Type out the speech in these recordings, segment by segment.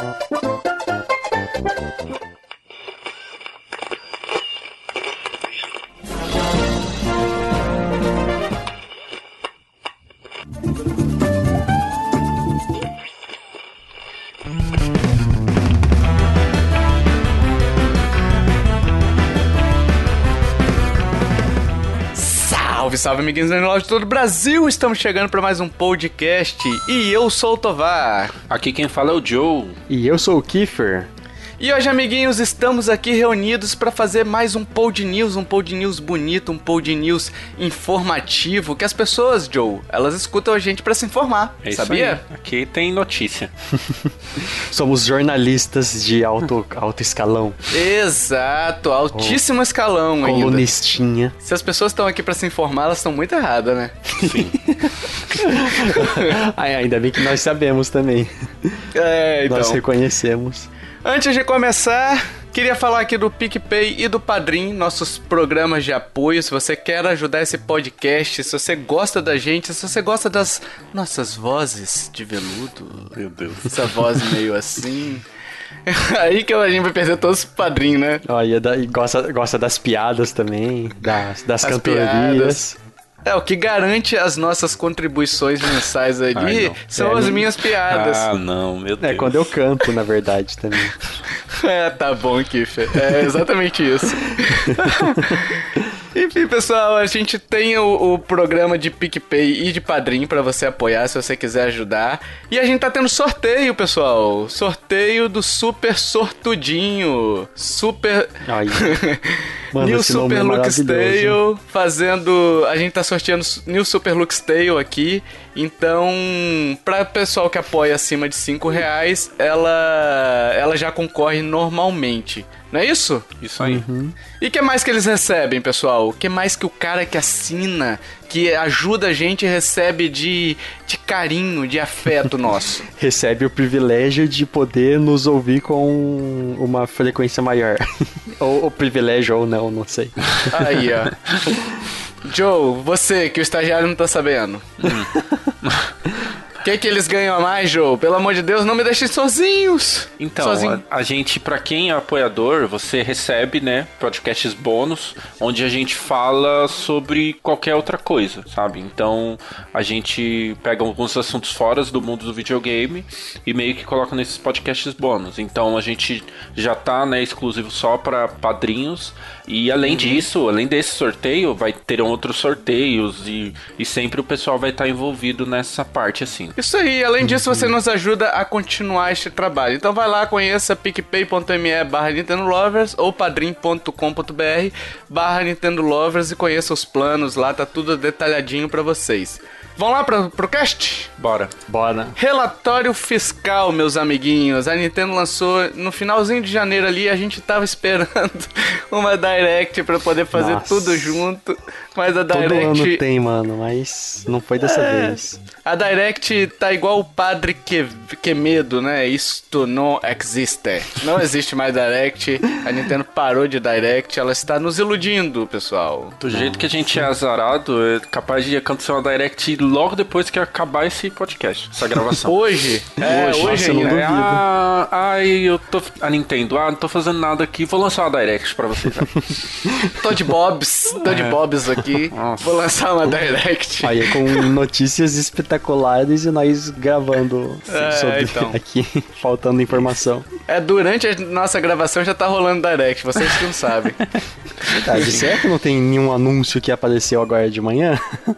Oh, Salve, salve, amiguinhos da de todo o Brasil! Estamos chegando para mais um podcast e eu sou o Tovar. Aqui quem fala é o Joe. E eu sou o Kiefer. E hoje, amiguinhos, estamos aqui reunidos para fazer mais um Pod News, um Pod News bonito, um Pod News informativo, que as pessoas, Joe, elas escutam a gente para se informar, É isso sabia? aí. Aqui tem notícia. Somos jornalistas de alto, alto escalão. Exato, altíssimo escalão ainda. Colunistinha. Se as pessoas estão aqui para se informar, elas estão muito erradas, né? Sim. Ai, ainda bem que nós sabemos também. É, então. Nós reconhecemos. Antes de começar, queria falar aqui do PicPay e do Padrim, nossos programas de apoio. Se você quer ajudar esse podcast, se você gosta da gente, se você gosta das nossas vozes de veludo, Meu Deus. essa voz meio assim. Aí que a gente vai perder todos os padrinhos, né? Ó, e, gosta, gosta das piadas também, das, das As cantorias. piadas. É, o que garante as nossas contribuições mensais ali Ai, são É, as não- minhas piadas. Ah, não, meu Deus. É, quando eu canto, na verdade, também. É, tá bom, Kiffer. É exatamente isso. Enfim, pessoal, a gente tem o, o programa de PicPay e de Padrim pra você apoiar se você quiser ajudar. E a gente tá tendo sorteio, pessoal. Sorteio do Super Sortudinho. Super. Aí. Mano, New nome Super é Lux. Tale fazendo. A gente tá sorteando New Super Lux Tale aqui. Então, pra pessoal que apoia acima de 5 reais, ela, ela já concorre normalmente. Não é isso? Isso aí. E o que mais que eles recebem, pessoal? O que mais que o cara que assina, que ajuda a gente, recebe de, de carinho, de afeto nosso? Recebe o privilégio de poder nos ouvir com uma frequência maior. ou o privilégio ou não, não sei. Aí, ó. Joe, você que o estagiário não tá sabendo. O que, que eles ganham a mais, Joe? Pelo amor de Deus, não me deixem sozinhos. Então, Sozinho. a, a gente, pra quem é apoiador, você recebe, né, podcasts bônus, onde a gente fala sobre qualquer outra coisa, sabe? Então, a gente pega alguns assuntos fora do mundo do videogame e meio que coloca nesses podcasts bônus. Então, a gente já tá, né, exclusivo só pra padrinhos. E além disso, além desse sorteio, vai ter outros sorteios e, e sempre o pessoal vai estar envolvido nessa parte, assim. Isso aí, além disso, você nos ajuda a continuar este trabalho. Então vai lá, conheça picpay.me barra Nintendo Lovers ou padrim.com.br barra Nintendo Lovers e conheça os planos lá, tá tudo detalhadinho pra vocês. Vamos lá pro, pro cast? Bora. Bora. Relatório fiscal, meus amiguinhos. A Nintendo lançou no finalzinho de janeiro ali. A gente tava esperando uma Direct pra poder fazer Nossa. tudo junto. Mas a Todo Direct. ano tem, mano, mas não foi dessa É. vez. A Direct tá igual o padre que, que medo, né? Isto não existe. Não existe mais Direct. A Nintendo parou de Direct. Ela está nos iludindo, pessoal. Do jeito que a gente é azarado, é capaz de acontecer uma direct logo depois que acabar esse podcast, essa gravação. Hoje, é, hoje, não ainda. duvido. É, ah, ai, eu tô. A Nintendo, ah, não tô fazendo nada aqui, vou lançar uma direct pra vocês. né? Tô de bobs, tô de bobs aqui. Nossa. Vou lançar uma Direct. Aí é com notícias espetaculares e nós gravando É, sobre então. aqui, faltando informação. É, durante a nossa gravação já tá rolando Direct, vocês que não sabem. Verdade, será que não tem nenhum anúncio que apareceu agora de manhã?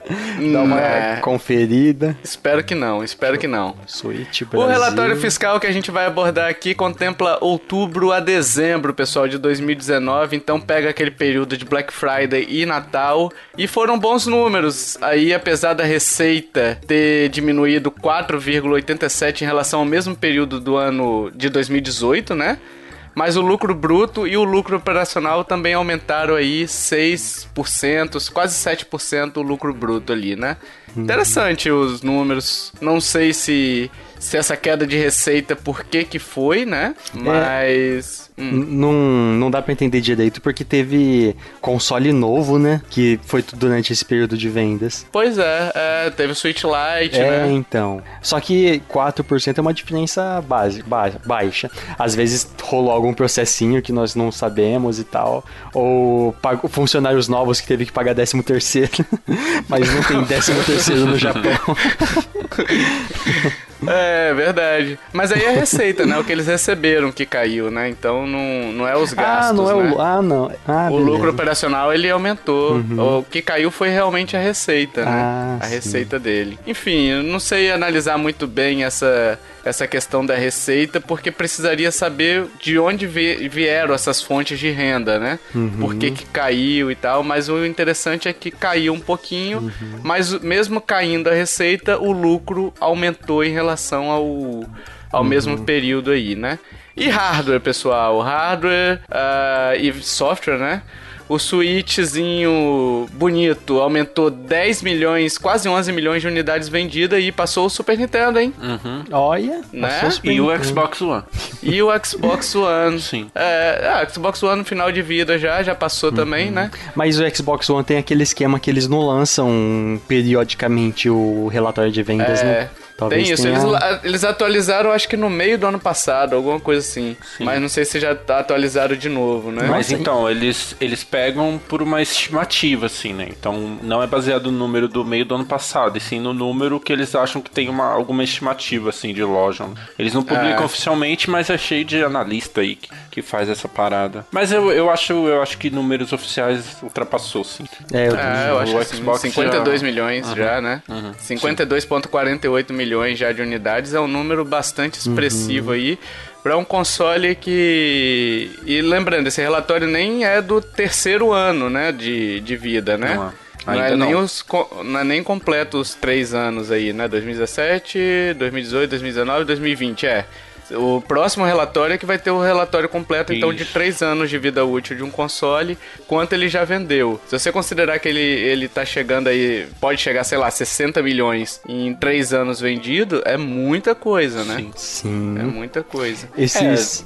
Dá uma É. conferida. Espero que não, espero que não. Switch O relatório fiscal que a gente vai abordar aqui contempla outubro a dezembro, pessoal, de 2019. Então pega aquele período de Black Friday e Natal. E foram bons números. Aí, apesar da receita ter diminuído 4,87 em relação ao mesmo período do ano de 2018, né? Mas o lucro bruto e o lucro operacional também aumentaram aí 6%, quase 7% o lucro bruto ali, né? Interessante os números. Não sei se, se essa queda de receita, por que que foi, né? Mas... Hum. N- Não, não dá pra entender direito porque teve console novo, né? Que foi tudo durante esse período de vendas. Pois é, é, teve Switch Lite, É, né? então. Só que 4% é uma diferença base, ba- baixa. Às vezes rolou algum processinho que nós não sabemos e tal. Ou pagou funcionários novos que teve que pagar 13 terceiro. Mas não tem 13 terceiro no Japão. É, verdade. Mas aí é a receita, né? O que eles receberam que caiu, né? Então não, não é os gastos, ah, não é né? o. Ah, não. Ah, O beleza. lucro operacional ele aumentou. O que caiu foi realmente a receita, né? Ah, a sim. receita dele. Enfim, eu não sei analisar muito bem essa, essa questão da receita, porque precisaria saber de onde vi- vieram essas fontes de renda, né? Por que, que caiu e tal. Mas o interessante é que caiu um pouquinho, mas o- mesmo caindo a receita, o lucro aumentou em relação ao, ao mesmo período aí, né? E hardware, pessoal? Hardware ah, e software, né? O Switchzinho bonito aumentou 10 milhões, quase 11 milhões de unidades vendidas e passou o Super Nintendo, hein? Olha. Né? passou o Super E o. Xbox One. E o Xbox One. Sim. É, ah, Xbox One no final de vida já, já passou também, né? Mas o Xbox One tem aquele esquema que eles não lançam periodicamente o relatório de vendas, É, né? Talvez tem isso. tenha- Eles, eles atualizaram, acho que no meio do ano passado, alguma coisa assim. Mas não sei se já tá atualizado de novo, né? Mas então, eles, eles pegam por uma estimativa, assim, né? Então, não é baseado no número do meio do ano passado, e sim no número que eles acham que tem uma, alguma estimativa, assim, de loja. Eles não publicam É. oficialmente, mas é cheio de analista aí que, que faz essa parada. Mas eu, eu, acho, eu acho que números oficiais ultrapassou, sim. É, eu É, eu O acho que sim, Xbox 52 já- milhões já, né? 52,48 milhões já de unidades é um número bastante expressivo aí para um console que e lembrando esse relatório nem é do terceiro ano, né, de, de vida, né? Não é. Não é, Ainda nem não. os não é nem completo os três anos aí, né? 2017, 2018, 2019, 2020, é. O próximo relatório é que vai ter o relatório completo, então, de Isso. três anos de vida útil de um console, quanto ele já vendeu. Se você considerar que ele, ele tá chegando aí, pode chegar, sei lá, 60 milhões em três anos vendido, é muita coisa, né? Sim. Sim. É muita coisa. Esses.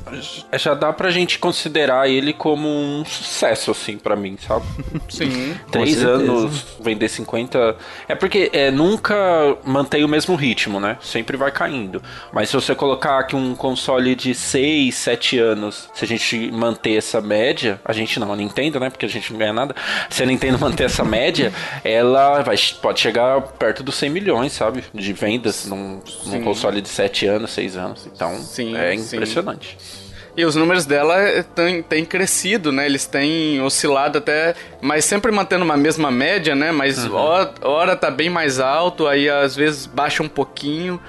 É, já dá pra gente considerar ele como um sucesso, assim, pra mim, sabe? Sim. Três certeza. anos, vender 50. É porque é, nunca mantém o mesmo ritmo, né? Sempre vai caindo. Mas se você colocar aqui um console de 6, 7 anos, se a gente manter essa média, a gente não, a Nintendo, né? Porque a gente não ganha nada. Se a Nintendo manter essa média, ela vai, pode chegar perto dos 100 milhões, sabe? De vendas num, num Sim. console de 7 anos, 6 anos. Então, Sim, é sim. impressionante. E os números dela têm, têm crescido, né? Eles têm oscilado até, mas sempre mantendo uma mesma média, né? Mas hora, hora tá bem mais alto, aí às vezes baixa um pouquinho.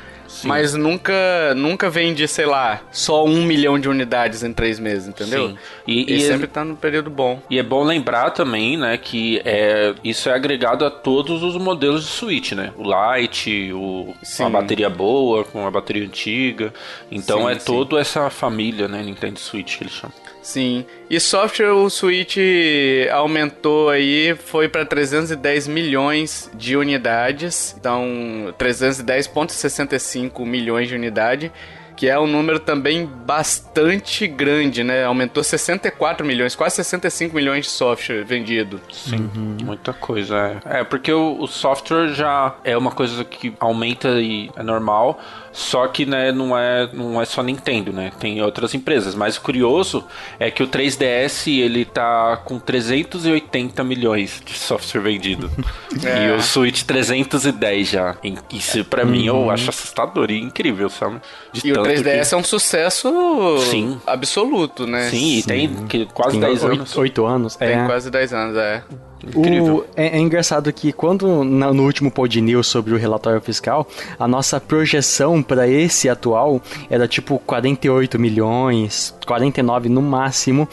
Mas nunca, nunca vende, sei lá, só um milhão de unidades em três meses, entendeu? Sim. E- E, e- sempre tá no período bom. E é bom lembrar também, né, que é, isso é agregado a todos os modelos de Switch, né? O Lite, o, Sim. a bateria boa, com a bateria antiga. Então Sim, é sim. toda essa família, né, Nintendo Switch que eles chamam. Sim. E software, o Switch aumentou aí, foi para 310 milhões de unidades. Então, 310,65 milhões de unidade. Que é um número também bastante grande, né? Aumentou 64 milhões, quase 65 milhões de software vendido. Sim, muita coisa. É, é porque o, o software já é uma coisa que aumenta e é normal, só que né, não, é, não é só Nintendo, né? Tem outras empresas. Mas o curioso é que o 3DS ele tá com 380 milhões de software vendido. É. E o Switch 310 já. E Isso pra mim eu acho assustador e incrível, sabe? De E o tanto 3DS que- é um sucesso Sim. absoluto, né? Sim, e tem que, quase Tem 10 oito, anos. oito anos. Tem é. quase 10 anos, é. Incrível. O- é, é engraçado que quando na- no último Pod News sobre o relatório fiscal, a nossa projeção para esse atual era tipo 48 milhões, 49 no máximo.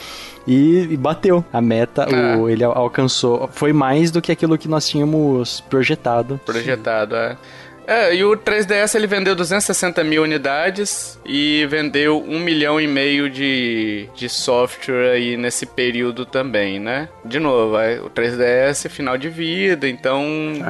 E, e bateu a meta, É. o, ele al- alcançou. Foi mais do que aquilo que nós tínhamos projetado. projetado, é. É, e o 3DS ele vendeu 260 mil unidades e vendeu um milhão e meio de, de software aí nesse período também, né? De novo, é, o 3DS é final de vida, então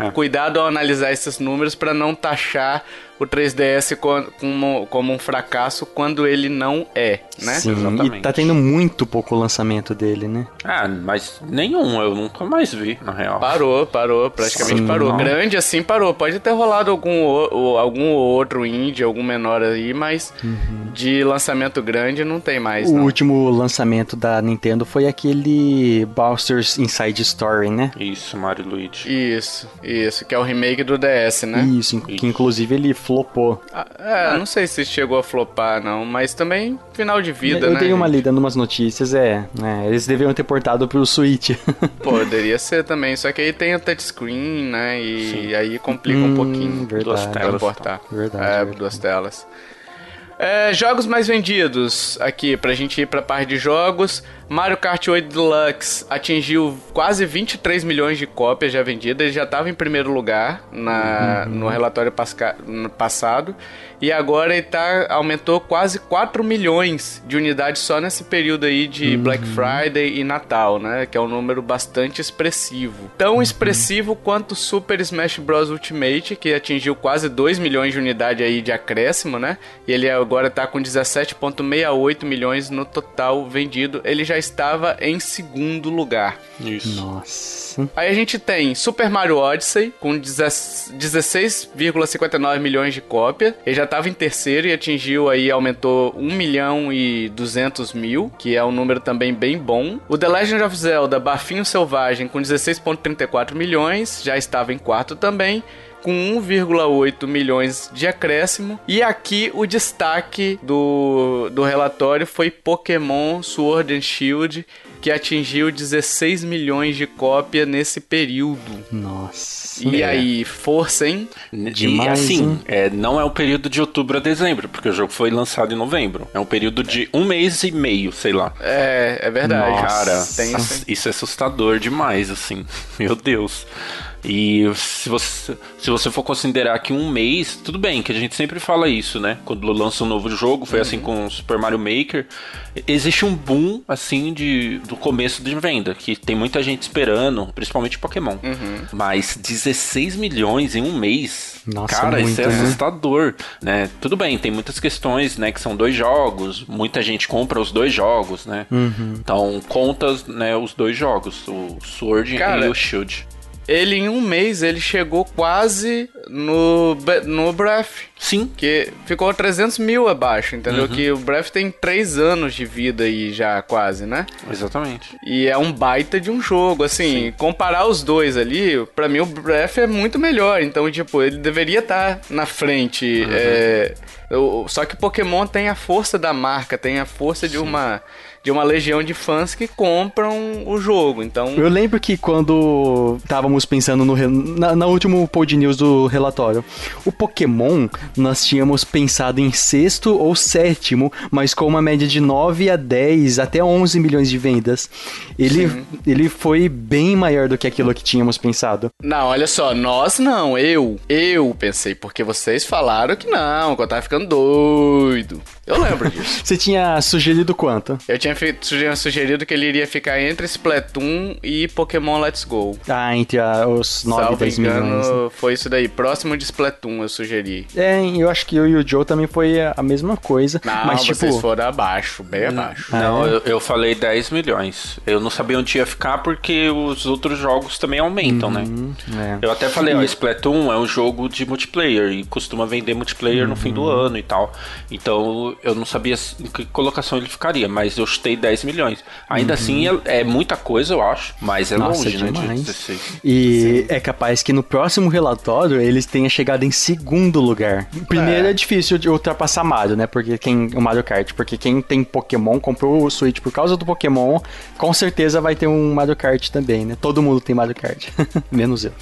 é. cuidado ao analisar esses números para não taxar o 3DS como, como um fracasso quando ele não é, né? Sim, Exatamente. e tá tendo muito pouco lançamento dele, né? Ah, mas nenhum, eu nunca mais vi, na real. Parou, parou, praticamente Sim, parou. Não. Grande assim parou. Pode ter rolado algum, algum outro indie, algum menor aí, mas uhum. de lançamento grande não tem mais. O não. último lançamento da Nintendo foi aquele Bowser's Inside Story, né? Isso, Mario Luigi. Isso, isso, que é o remake do DS, né? Isso, isso. que inclusive ele flopou. Ah, é, não sei se chegou a flopar, não, mas também final de vida, eu né? Eu dei uma lida em umas notícias, é, é, Eles deveriam ter portado pro Switch. Poderia ser também, só que aí tem o touchscreen, né? E Sim. aí complica hum, um pouquinho. Verdade. Duas telas. Portar. Verdade, é, verdade. duas telas. É, jogos mais vendidos aqui, pra gente ir pra parte de jogos. Mario Kart 8 Deluxe atingiu quase 23 milhões de cópias já vendidas. Ele já estava em primeiro lugar na, uhum. no relatório passado. E agora ele tá, aumentou quase 4 milhões de unidades só nesse período aí de uhum. Black Friday e Natal, né? Que é um número bastante expressivo. Tão uhum. expressivo quanto Super Smash Bros. Ultimate, que atingiu quase 2 milhões de unidades aí de acréscimo, né? E ele agora tá com 17,68 milhões no total vendido. Ele já estava em segundo lugar. Isso. Nossa. Aí a gente tem Super Mario Odyssey com 16,59 milhões de cópias. Ele já estava em terceiro e atingiu aí, aumentou 1 milhão e 200 mil, que é um número também bem bom. O The Legend of Zelda Bafinho Selvagem com 16,34 milhões, já estava em quarto também com 1,8 milhões de acréscimo. E aqui o destaque do, do relatório foi Pokémon Sword and Shield, que atingiu 16 milhões de cópia nesse período. Nossa. E é. aí, força, hein? Demais, e assim, hein? É, não é um período de outubro a dezembro, porque o jogo foi lançado em novembro. É um período de um mês e meio, sei lá. É, é verdade. Nossa. Cara, Tem, isso é assustador demais, assim. Meu Deus. E se você, se você for considerar que um mês, tudo bem, que a gente sempre fala isso, né? Quando lança um novo jogo, foi assim uhum. assim com Super Mario Maker. Existe um boom, assim, de, do começo de venda, que tem muita gente esperando, principalmente Pokémon. Uhum. Mas 16 milhões em um mês. Nossa, cara, muito, isso é né? assustador, né? Tudo bem, tem muitas questões, né? Que são dois jogos, muita gente compra os dois jogos, né? Uhum. Então, contas, né, os dois jogos, o Sword cara, e o Shield ele em um mês ele chegou quase no, no Breath. Sim. Que ficou 300 mil abaixo, entendeu? Uhum. Que o Breath tem 3 anos de vida aí já quase, né? Exatamente. E é um baita de um jogo, assim, Sim. comparar os dois ali, para mim o Breath é muito melhor, então, tipo, ele deveria estar tá na frente. Uhum. É, só que Pokémon tem a força da marca, tem a força Sim. de uma de uma legião de fãs que compram o jogo. Então. Eu lembro que quando estávamos pensando no na, na último pod news do relatório, o Pokémon nós tínhamos pensado em sexto ou sétimo, mas com uma média de 9 a 10 até 11 milhões de vendas. Ele, ele foi bem maior do que aquilo que tínhamos pensado. Não, olha só, nós não, eu, eu pensei, porque vocês falaram que não, que eu tava ficando doido. Eu lembro disso. Você tinha sugerido quanto? Eu tinha, feito, tinha sugerido que ele iria ficar entre Splatoon e Pokémon Let's Go. Ah, entre a, os 9 e 10 engano, milhões. Né? foi isso daí. Próximo de Splatoon, eu sugeri. É, eu acho que eu e o Joe também foi a mesma coisa. Não, mas, vocês tipo... foram abaixo, bem abaixo. Não, é? eu, eu, falei 10 milhões. Eu não sabia onde ia ficar porque os outros jogos também aumentam, né? uhum, né? É. Eu até falei, ó, Splatoon é um jogo de multiplayer e costuma vender multiplayer uhum. no fim do uhum. ano e tal. Então eu não sabia em que colocação ele ficaria, mas eu chutei 10 milhões. Ainda uhum. assim, é, é, muita coisa, eu acho, mas é Nossa, longe, é né? De E Sim. é capaz que no próximo relatório eles tenham chegado em segundo lugar. Primeiro é. é. difícil de ultrapassar Mario, né? Porque quem. O Mario Kart, porque quem tem Pokémon comprou o Switch por causa do Pokémon, com certeza vai ter um Mario Kart também, né? Todo mundo tem Mario Kart. Menos eu.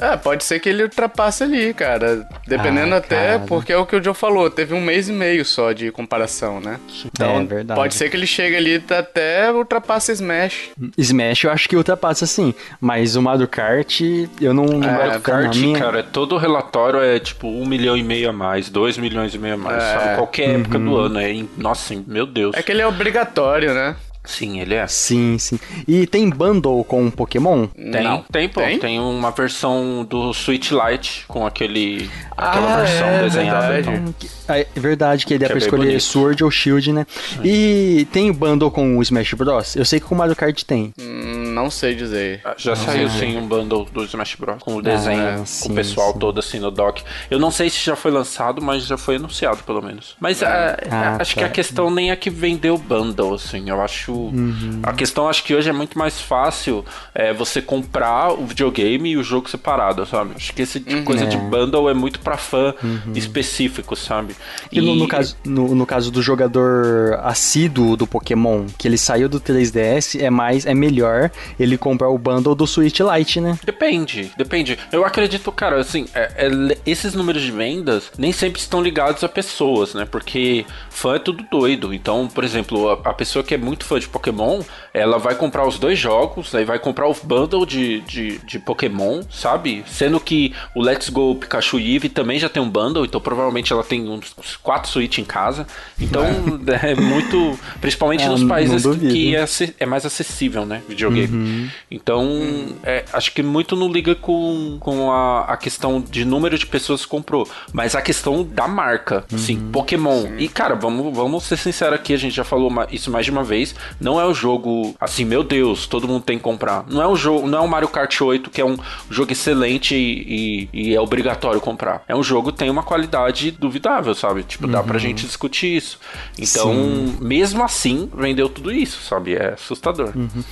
É. é. pode ser que ele ultrapasse ali, cara. Dependendo ah, até, cara. porque é o que o Joe falou, teve um mês e meio só de comparação, né? Então, é verdade. pode ser que ele chegue ali até ultrapasse Smash. Smash eu acho que ultrapassa sim, mas o Mario Kart eu não, não é, Mario Kart, minha... cara, todo relatório é tipo um milhão e meio a mais, dois milhões e meio a mais, é. sabe? Qualquer uhum. época do ano, é, nossa, meu Deus. É que ele é obrigatório, né? Sim, ele é. Sim, sim. E tem bundle com Pokémon? Tem, Não. tem, pô. Tem? tem? uma versão do Switch Lite com aquele aquela ah, versão é, desenhada. Verdade. Então. É verdade, que ele é pra escolher bonito. Sword ou Shield, né? Sim. E tem bundle com o Smash Bros? Eu sei que com o Mario Kart tem. Hum, não sei dizer. Ah, já não saiu sim um bundle do Smash Bros. Com o desenho, ah, sim, com o pessoal sim. todo assim no dock. Eu não sei se já foi lançado, mas já foi anunciado pelo menos. Mas é. ah, acho tá. que a questão nem é que vendeu bundle, assim. Eu acho. Uhum. A questão acho que hoje é muito mais fácil é, você comprar o videogame e o jogo separado, sabe? Acho que esse tipo uhum. coisa de é. bundle é muito pra fã uhum. específico, sabe? E, e no, no, caso, no, no, caso do jogador assíduo do Pokémon, que ele saiu do 3DS, é mais, é melhor ele comprar o bundle do Switch Lite, né? Depende, depende. Eu acredito, cara, assim, é, é, esses números de vendas nem sempre estão ligados a pessoas, né? Porque fã é tudo doido. Então, por exemplo, a, a pessoa que é muito fã de Pokémon, ela vai comprar os dois jogos, aí vai comprar o bundle de, de, de Pokémon, sabe? Sendo que o Let's Go Pikachu Eve também já tem um bundle, então provavelmente ela tem uns quatro Switch em casa. Então é, é muito. Principalmente é, nos países que é, é, mais acessível, né? Videogame. Uhum. Então, é, acho que muito não liga com, com a, a questão de número de pessoas que comprou, mas a questão da marca. Uhum. Sim, Pokémon. Sim. E, cara, vamos, vamos ser sinceros aqui, a gente já falou isso mais de uma vez. Não é o jogo assim, meu Deus, todo mundo tem que comprar. Não é um jogo, não é um Mario Kart 8 que é um jogo excelente e, e, e é obrigatório comprar. É um jogo que tem uma qualidade duvidável, sabe? Tipo, dá pra uhum. gente discutir isso. Então, Sim. mesmo assim, vendeu tudo isso, sabe? É assustador. Uhum.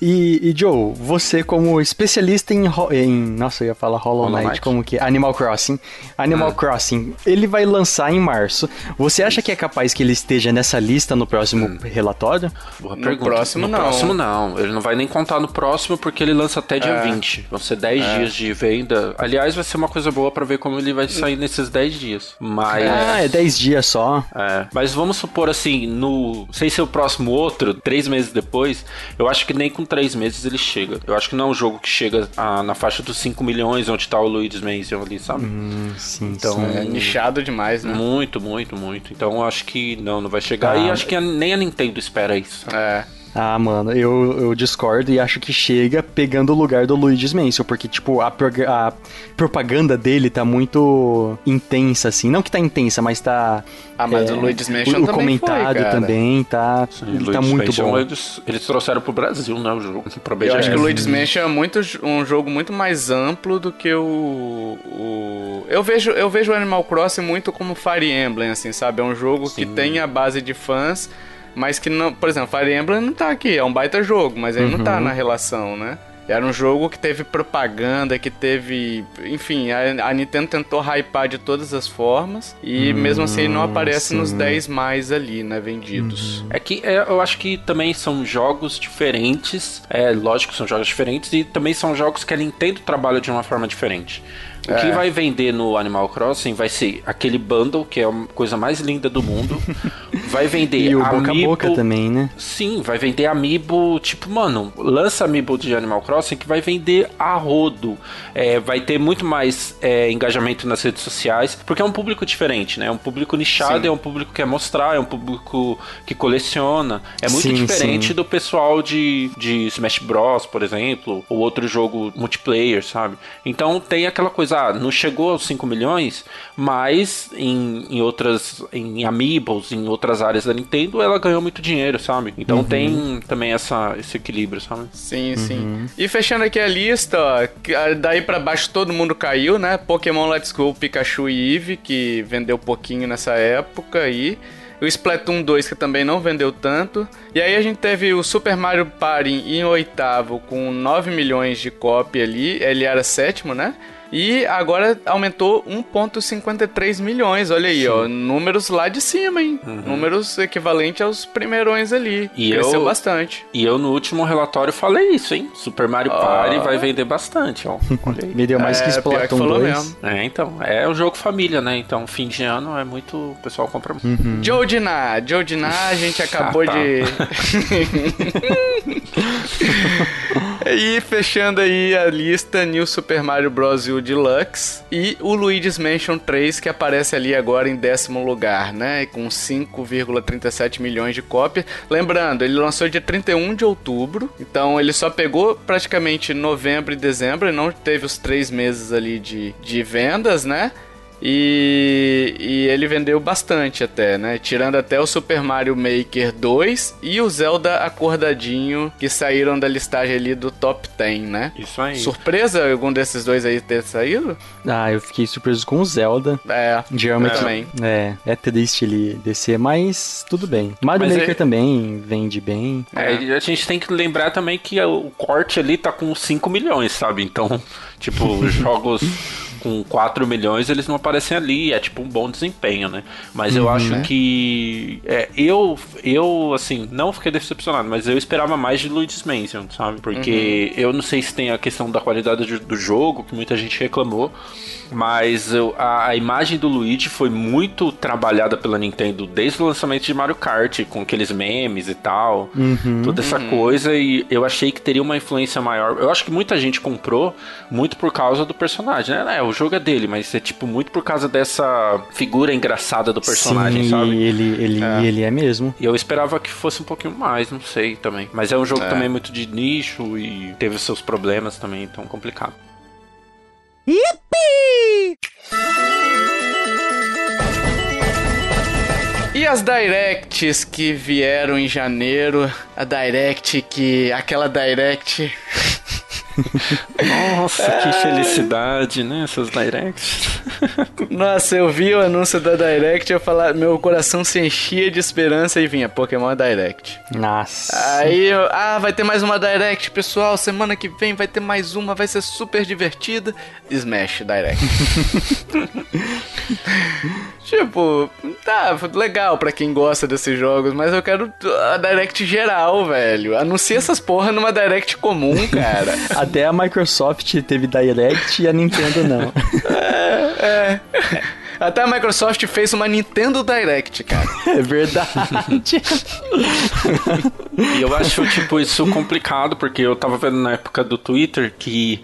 E, e, Joe, você como especialista em, em nossa, eu ia falar Hollow Knight, Knight. como que Animal Crossing. Animal ah. Crossing, ele vai lançar em março. Você acha que é capaz que ele esteja nessa lista no próximo hum. relatório? Boa no pergunta. próximo no não. próximo não. Ele não vai nem contar no próximo porque ele lança até dia é. 20. Vão ser 10 é. dias de venda. Aliás, vai ser uma coisa boa para ver como ele vai sair nesses 10 dias. Mas Ah, é 10 dias só. É. Mas vamos supor assim, no sem ser o próximo outro, 3 meses depois, eu acho que nem com 3 meses ele chega. Eu acho que não é um jogo que chega a, na faixa dos 5 milhões onde tá o Luigi's Mansion ali, sabe? Hum, sim, então, sim. É nichado demais, né? Muito, muito, muito. Então eu acho que não, não vai chegar. Ah, e acho que nem a Nintendo espera isso. É. Ah, mano, eu, eu discordo e acho que chega pegando o lugar do Luigi's Mansion, porque, tipo, a, a propaganda dele tá muito intensa, assim. Não que tá intensa, mas tá. Ah, mas é, o Luigi's Mansion o, o comentário foi, também tá. Sim, ele tá muito Mansion, bom. Eles, eles, trouxeram pro Brasil, né? O jogo. eu acho que o Luigi's Mansion é muito, um jogo muito mais amplo do que o. o... Eu, vejo, eu vejo o Animal Crossing muito como Fire Emblem, assim, sabe? É um jogo Sim. que tem a base de fãs mas que não, por exemplo, Fire Emblem não tá aqui, é um baita jogo, mas ele uhum. não tá uhum. na relação, né? Era um jogo que teve propaganda, que teve. Enfim, a, a Nintendo tentou hypar de todas as formas. E hum, mesmo assim ele não aparece sim. nos 10 mais ali, né? Vendidos. Uhum. É que é, eu acho que também são jogos diferentes. É lógico que são jogos diferentes. E também são jogos que a Nintendo trabalha de uma forma diferente. O é. que vai vender no Animal Crossing vai ser aquele bundle, que é a coisa mais linda do mundo. Vai vender e o amiibo... boca a boca também, né? Sim, vai vender amiibo, tipo, mano, lança amiibo de Animal Crossing que vai vender a rodo. É, vai ter muito mais é, engajamento nas redes sociais, porque é um público diferente, né? É um público nichado, sim. é um público que quer mostrar, é um público que coleciona. É muito sim, diferente sim. do pessoal de, de Smash Bros, por exemplo, ou outro jogo multiplayer, sabe? Então tem aquela coisa ah, não chegou aos 5 milhões, mas em, em outras, em Amiibos, em outras áreas da Nintendo, ela ganhou muito dinheiro, sabe? Então uhum. tem também essa, esse equilíbrio, sabe? Sim, uhum. sim. E fechando aqui a lista, ó, daí para baixo todo mundo caiu, né? Pokémon Let's Go, Pikachu e Eevee, que vendeu pouquinho nessa época aí. O Splatoon 2, que também não vendeu tanto. E aí a gente teve o Super Mario Party em oitavo, com 9 milhões de cópia ali. Ele era sétimo, né? E agora aumentou 1,53 milhões. Olha aí, Sim. ó. Números lá de cima, hein? Uhum. Números equivalentes aos primeirões ali. E Cresceu eu, bastante. E eu no último relatório falei isso, hein? Super Mario oh. Party vai vender bastante, ó. Olha aí. Me deu mais é, que Splatoon 2. Mesmo. É, então. É o jogo família, né? Então, fim de ano é muito... O pessoal compra muito. Uhum. Joe Diná. Joe Diná, a gente acabou ah, tá. de... e fechando aí a lista, New Super Mario Bros. U Deluxe e o Luigi's Mansion 3, que aparece ali agora em décimo lugar, né? Com 5,37 milhões de cópias. Lembrando, ele lançou dia 31 de outubro, então ele só pegou praticamente novembro e dezembro, e não teve os três meses ali de, de vendas, né? E, e, ele vendeu bastante até, né? Tirando até o Super Mario Maker 2 e o Zelda Acordadinho, que saíram da listagem ali do top 10, né? Isso aí. Surpresa algum desses dois aí ter saído? Ah, eu fiquei surpreso com o Zelda. É, Geralmente, também. É, é triste ele descer, mas tudo bem. Mario mas Maker é... também vende bem. É, é, a gente tem que lembrar também que o corte ali tá com 5 milhões, sabe? Então, tipo, jogos com 4 milhões, eles não aparecem ali. É tipo um bom desempenho, né? Mas uhum, eu acho né? que. É, eu, eu, assim, não fiquei decepcionado, mas eu esperava mais de Luigi's Mansion, sabe? Porque uhum. eu não sei se tem a questão da qualidade do jogo, que muita gente reclamou. Mas eu, a, a, imagem do Luigi foi muito trabalhada pela Nintendo desde o lançamento de Mario Kart, com aqueles memes e tal, uhum, toda essa uhum. coisa, e eu achei que teria uma influência maior. Eu acho que muita gente comprou muito por causa do personagem, né? É, o jogo é dele, mas é tipo muito por causa dessa figura engraçada do personagem, Sim, sabe? Ele, ele, é. ele é mesmo. E eu esperava que fosse um pouquinho mais, não sei também. Mas é um jogo é. também muito de nicho e teve seus problemas também, então complicado. Yippee! E as directs que vieram em janeiro, a direct que aquela direct Nossa, que felicidade, né? Essas directs. Nossa, eu vi o anúncio da Direct eu falar, meu coração se enchia de esperança e vinha Pokémon Direct. Nossa. Aí, eu, ah, vai ter mais uma Direct, pessoal. Semana que vem vai ter mais uma, vai ser super divertida. Smash Direct. tipo, tá legal para quem gosta desses jogos, mas eu quero a Direct geral, velho. Anuncia essas porra numa Direct comum, cara. Até a Microsoft teve Direct e a Nintendo não. é, é. Até a Microsoft fez uma Nintendo Direct, cara. É verdade. e eu acho, tipo, isso complicado, porque eu tava vendo na época do Twitter que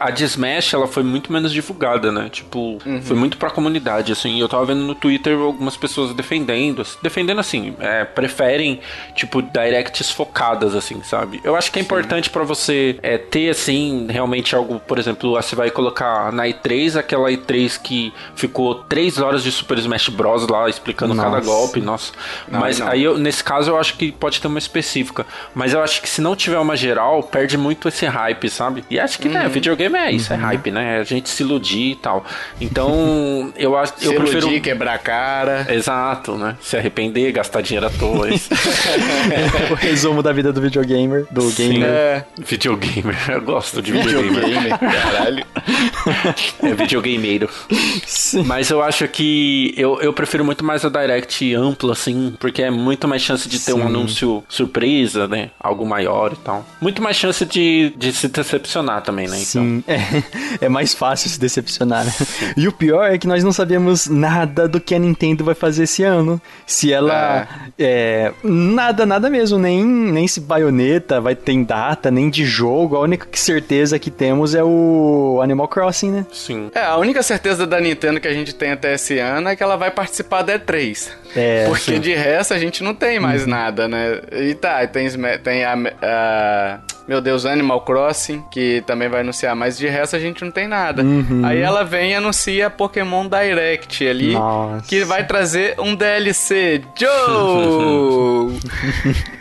a de Smash, ela foi muito menos divulgada, né? Tipo, uhum. foi muito pra comunidade, assim. Eu tava vendo no Twitter algumas pessoas defendendo, defendendo assim, é, preferem, tipo, directs focadas, assim, sabe? Eu acho que é Sim. importante para você é, ter, assim, realmente algo, por exemplo, você vai colocar na E3 aquela E3 que ficou 3 horas de Super Smash Bros. lá explicando nossa. cada golpe, nossa. Não, Mas não. aí, eu, nesse caso, eu acho que pode ter uma específica. Mas eu acho que se não tiver uma geral, perde muito esse hype, sabe? E acho que, né, uhum. né, videogame é isso, é uhum. é hype, né? A gente se iludir e tal. Então, eu acho eu se prefiro. Iludir, quebrar a cara. Exato, né? Se arrepender, gastar dinheiro à toa. o resumo da vida do videogamer, do Sim. gamer. É. Videogamer, eu gosto de videogamer. videogamer caralho. é videogameiro. Sim. Mas eu acho que eu, eu prefiro muito mais a Direct ampla, assim, porque é muito mais chance de ter Sim. um anúncio surpresa, né? Algo maior e tal. Muito mais chance de, de se decepcionar também, né? Sim, então. é, é mais fácil se decepcionar, né? E o pior é que nós não sabemos nada do que a Nintendo vai fazer esse ano. Se ela. É. é nada, nada mesmo. Nem, nem se baioneta vai ter data, nem de jogo. A única certeza que temos é o Animal Crossing, né? Sim. É, a única certeza da Nintendo que a gente tem até esse ano é que ela vai participar da E3. É, Porque sim. de resto a gente não tem mais uhum. nada, né? E tá, tem, tem a, a, Meu Deus, Animal Crossing, que também vai anunciar, mas de resto a gente não tem nada. Uhum. Aí ela vem e anuncia Pokémon Direct ali, Nossa. que vai trazer um DLC. Joe!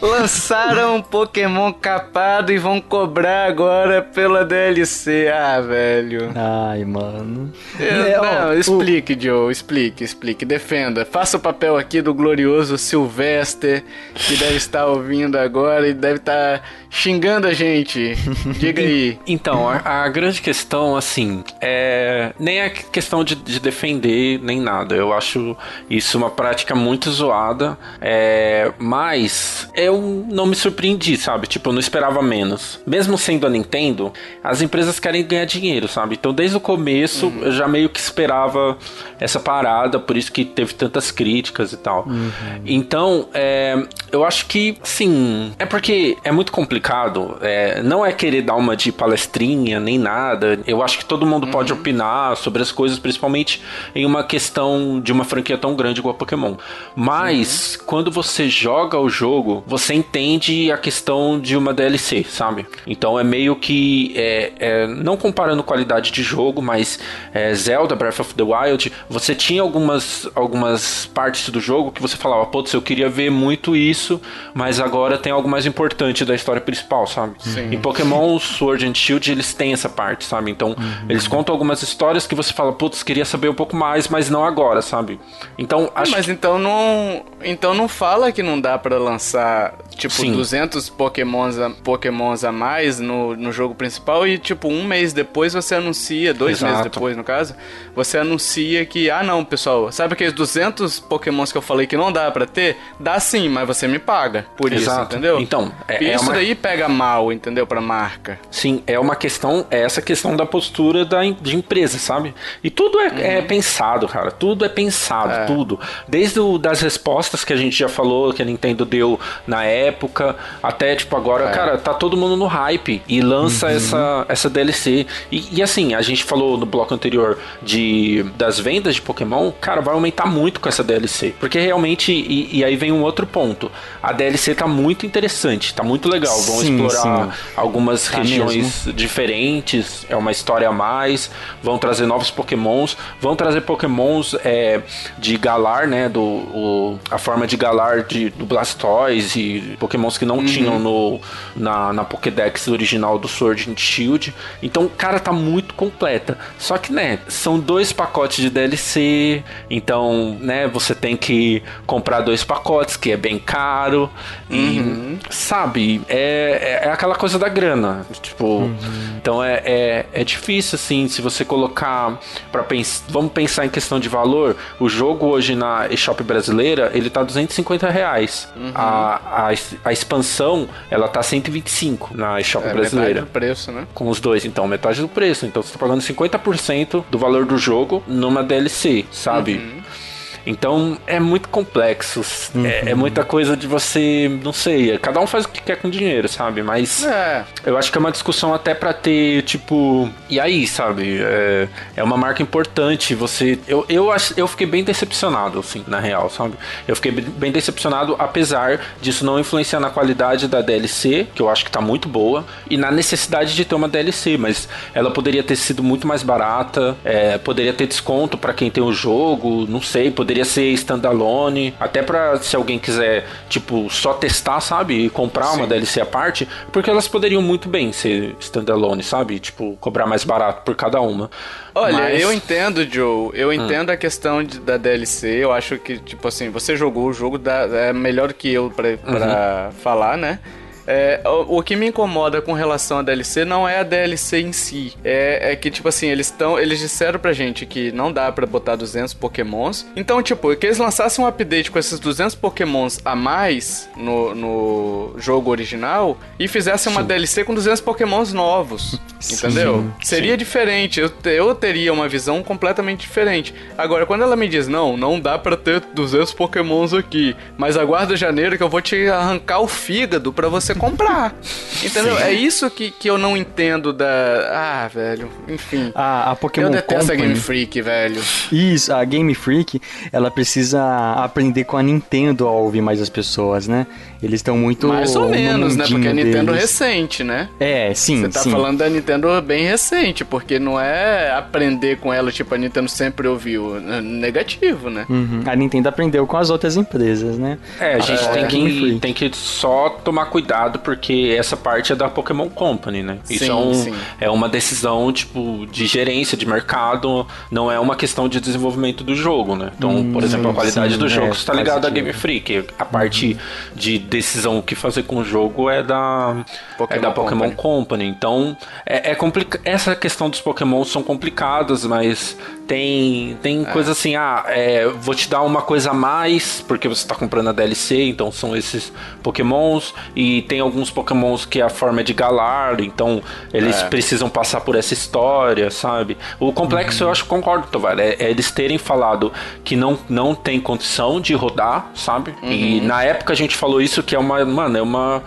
Lançaram um Pokémon capado e vão cobrar agora pela DLC. Ah, velho. Ai, mano. É, É, ó, não, o- explique, Joe, explique, explique. Defenda. Faça o papel aqui do glorioso Sylvester, que deve estar ouvindo agora e deve estar xingando a gente. Diga aí. Então, a, a grande questão, assim, é nem é questão de, de defender nem nada. Eu acho isso uma prática muito zoada. É, mas eu não me surpreendi, sabe? Tipo, eu não esperava menos. Mesmo sendo a Nintendo, as empresas querem ganhar dinheiro, sabe? Então, desde o começo, eu já meio que esperava essa parada, por isso que teve tantas críticas e tal. Então, é, eu acho que, sim, é porque é muito complicado. é, não é querer dar uma de palestrinha nem nada. Eu acho que todo mundo pode opinar sobre as coisas, principalmente em uma questão de uma franquia tão grande igual a Pokémon. Mas, quando você joga o jogo, você entende a questão de uma DLC, sabe? Então é meio que. é, é, não comparando qualidade de jogo, mas é, Zelda Breath of the Wild, você tinha algumas, algumas partes do jogo que você falava, putz, eu queria ver muito isso, mas agora tem algo mais importante da história principal, sabe? Sim. Em Pokémon Sword and Shield, eles têm essa parte, sabe? Então, eles contam algumas histórias que você fala, putz, queria saber um pouco mais, mas não agora, sabe? Então, acho Mas então não, então não fala que não dá pra lançar Uh. Tipo Sim. 200 Pokémons a, Pokémons a mais no, no jogo principal e tipo um mês depois você anuncia, dois Exato. meses depois no caso, você anuncia que ah não pessoal, sabe aqueles 200 Pokémons que eu falei que não dá pra ter? Dá sim, mas você me paga por isso, Exato. entendeu? Então, é- E é isso uma- daí pega mal, entendeu? Pra marca. Sim, é uma questão, é essa questão da postura da, de empresa, sabe? E tudo é, é pensado, cara. Tudo é pensado, É. tudo. Desde o, das respostas que a gente já falou, que a Nintendo deu na época, até, tipo, agora, É. cara, tá todo mundo no hype e lança essa, essa DLC. E, e assim, a gente falou no bloco anterior de, das vendas de Pokémon, cara, vai aumentar muito com essa DLC. Porque realmente, e, e aí vem um outro ponto. A DLC tá muito interessante, tá muito legal. Vão Sim, explorar sim. algumas Tá regiões diferentes, é uma história a mais, vão trazer novos pokémons, vão trazer pokémons é, de Galar, né, do, o- a forma de Galar de, do Blastoise e pokémons que não tinham no, na, na Pokédex original do Sword and Shield, então, cara, tá muito completa, só que, né, são dois pacotes de DLC, então, né, você tem que comprar dois pacotes, que é bem caro, e, sabe, é, é, é aquela coisa da grana, tipo, então é, é, é difícil, assim, se você colocar para pensar, vamos pensar em questão de valor, o jogo hoje na eShop brasileira, ele tá 250 reais, a, a, a expansão, ela tá 125 na eShop É metade brasileira. do preço, né? Com os dois, então, metade do preço. Então você tá pagando 50% do valor do jogo numa DLC, sabe? Então é muito complexo. É, é muita coisa de você. Não sei. Cada um faz o que quer com dinheiro, sabe? Mas. É, Eu acho que é uma discussão até pra ter, tipo. E aí, sabe? É, é uma marca importante. Você. Eu, eu, eu fiquei bem decepcionado, assim, na real, sabe? Eu fiquei bem- decepcionado, apesar disso não influenciar na qualidade da DLC, que eu acho que tá muito boa, e na necessidade de ter uma DLC, mas ela poderia ter sido muito mais barata, é, poderia ter desconto pra quem tem o jogo, não sei, poderia ser standalone, até pra se alguém quiser, tipo, só testar, sabe? E comprar uma Sim. DLC à parte, porque elas poderiam muito bem ser standalone, sabe? Tipo, cobrar mais barato por cada uma. Olha, Mas- eu entendo, Joe. Eu entendo a questão de- da DLC. Eu acho que, tipo assim, você jogou o jogo, da, é melhor que eu pra, pra falar, né? É, o, o que me incomoda com relação à DLC não é a DLC em si. É, é que, tipo assim, eles estão. Eles disseram pra gente que não dá pra botar 200 pokémons. Então, tipo, que eles lançassem um update com esses 200 pokémons a mais no, no jogo original e fizessem uma DLC com 200 pokémons novos. Entendeu? Seria diferente. Eu, eu teria uma visão completamente diferente. Agora, quando ela me diz, não, não dá pra ter 200 pokémons aqui, mas aguarda janeiro que eu vou te arrancar o fígado pra você comprar. Entendeu? É isso que, que eu não entendo da... Ah, velho, enfim. A, a Pokémon eu detesto a Company, Game Freak, velho. Isso, a Game Freak, ela precisa aprender com a Nintendo a ouvir mais as pessoas, né? Eles estão muito. Mais ou menos, né? Porque a Nintendo deles. recente, né? É, sim. Você tá sim. falando da Nintendo bem recente, porque não é aprender com ela, tipo, a Nintendo sempre ouviu. É Negativo, né? Uhum. A Nintendo aprendeu com as outras empresas, né? É, a gente É, tem, Game que, Freak. tem que só tomar cuidado, porque essa parte é da Pokémon Company, né? Isso Sim, é, um- sim. é uma decisão, tipo, de gerência de mercado, não é uma questão de desenvolvimento do jogo, né? Então, por exemplo, a qualidade sim, do jogo é, está ligada a sentido. Game Freak. A parte de decisão o que fazer com o jogo é da Pokémon é da Pokémon Company. Company. Então, é, é complica essa questão dos Pokémon são complicadas, mas tem tem coisa assim, ah, é, vou te dar uma coisa a mais porque você está comprando a DLC, então são esses Pokémons e tem alguns Pokémons que a forma é de Galar, então eles É. precisam passar por essa história, sabe? O complexo eu acho que concordo, Tovar, é, é eles terem falado que não não tem condição de rodar, sabe? E na época a gente falou isso que é uma, mano, é uma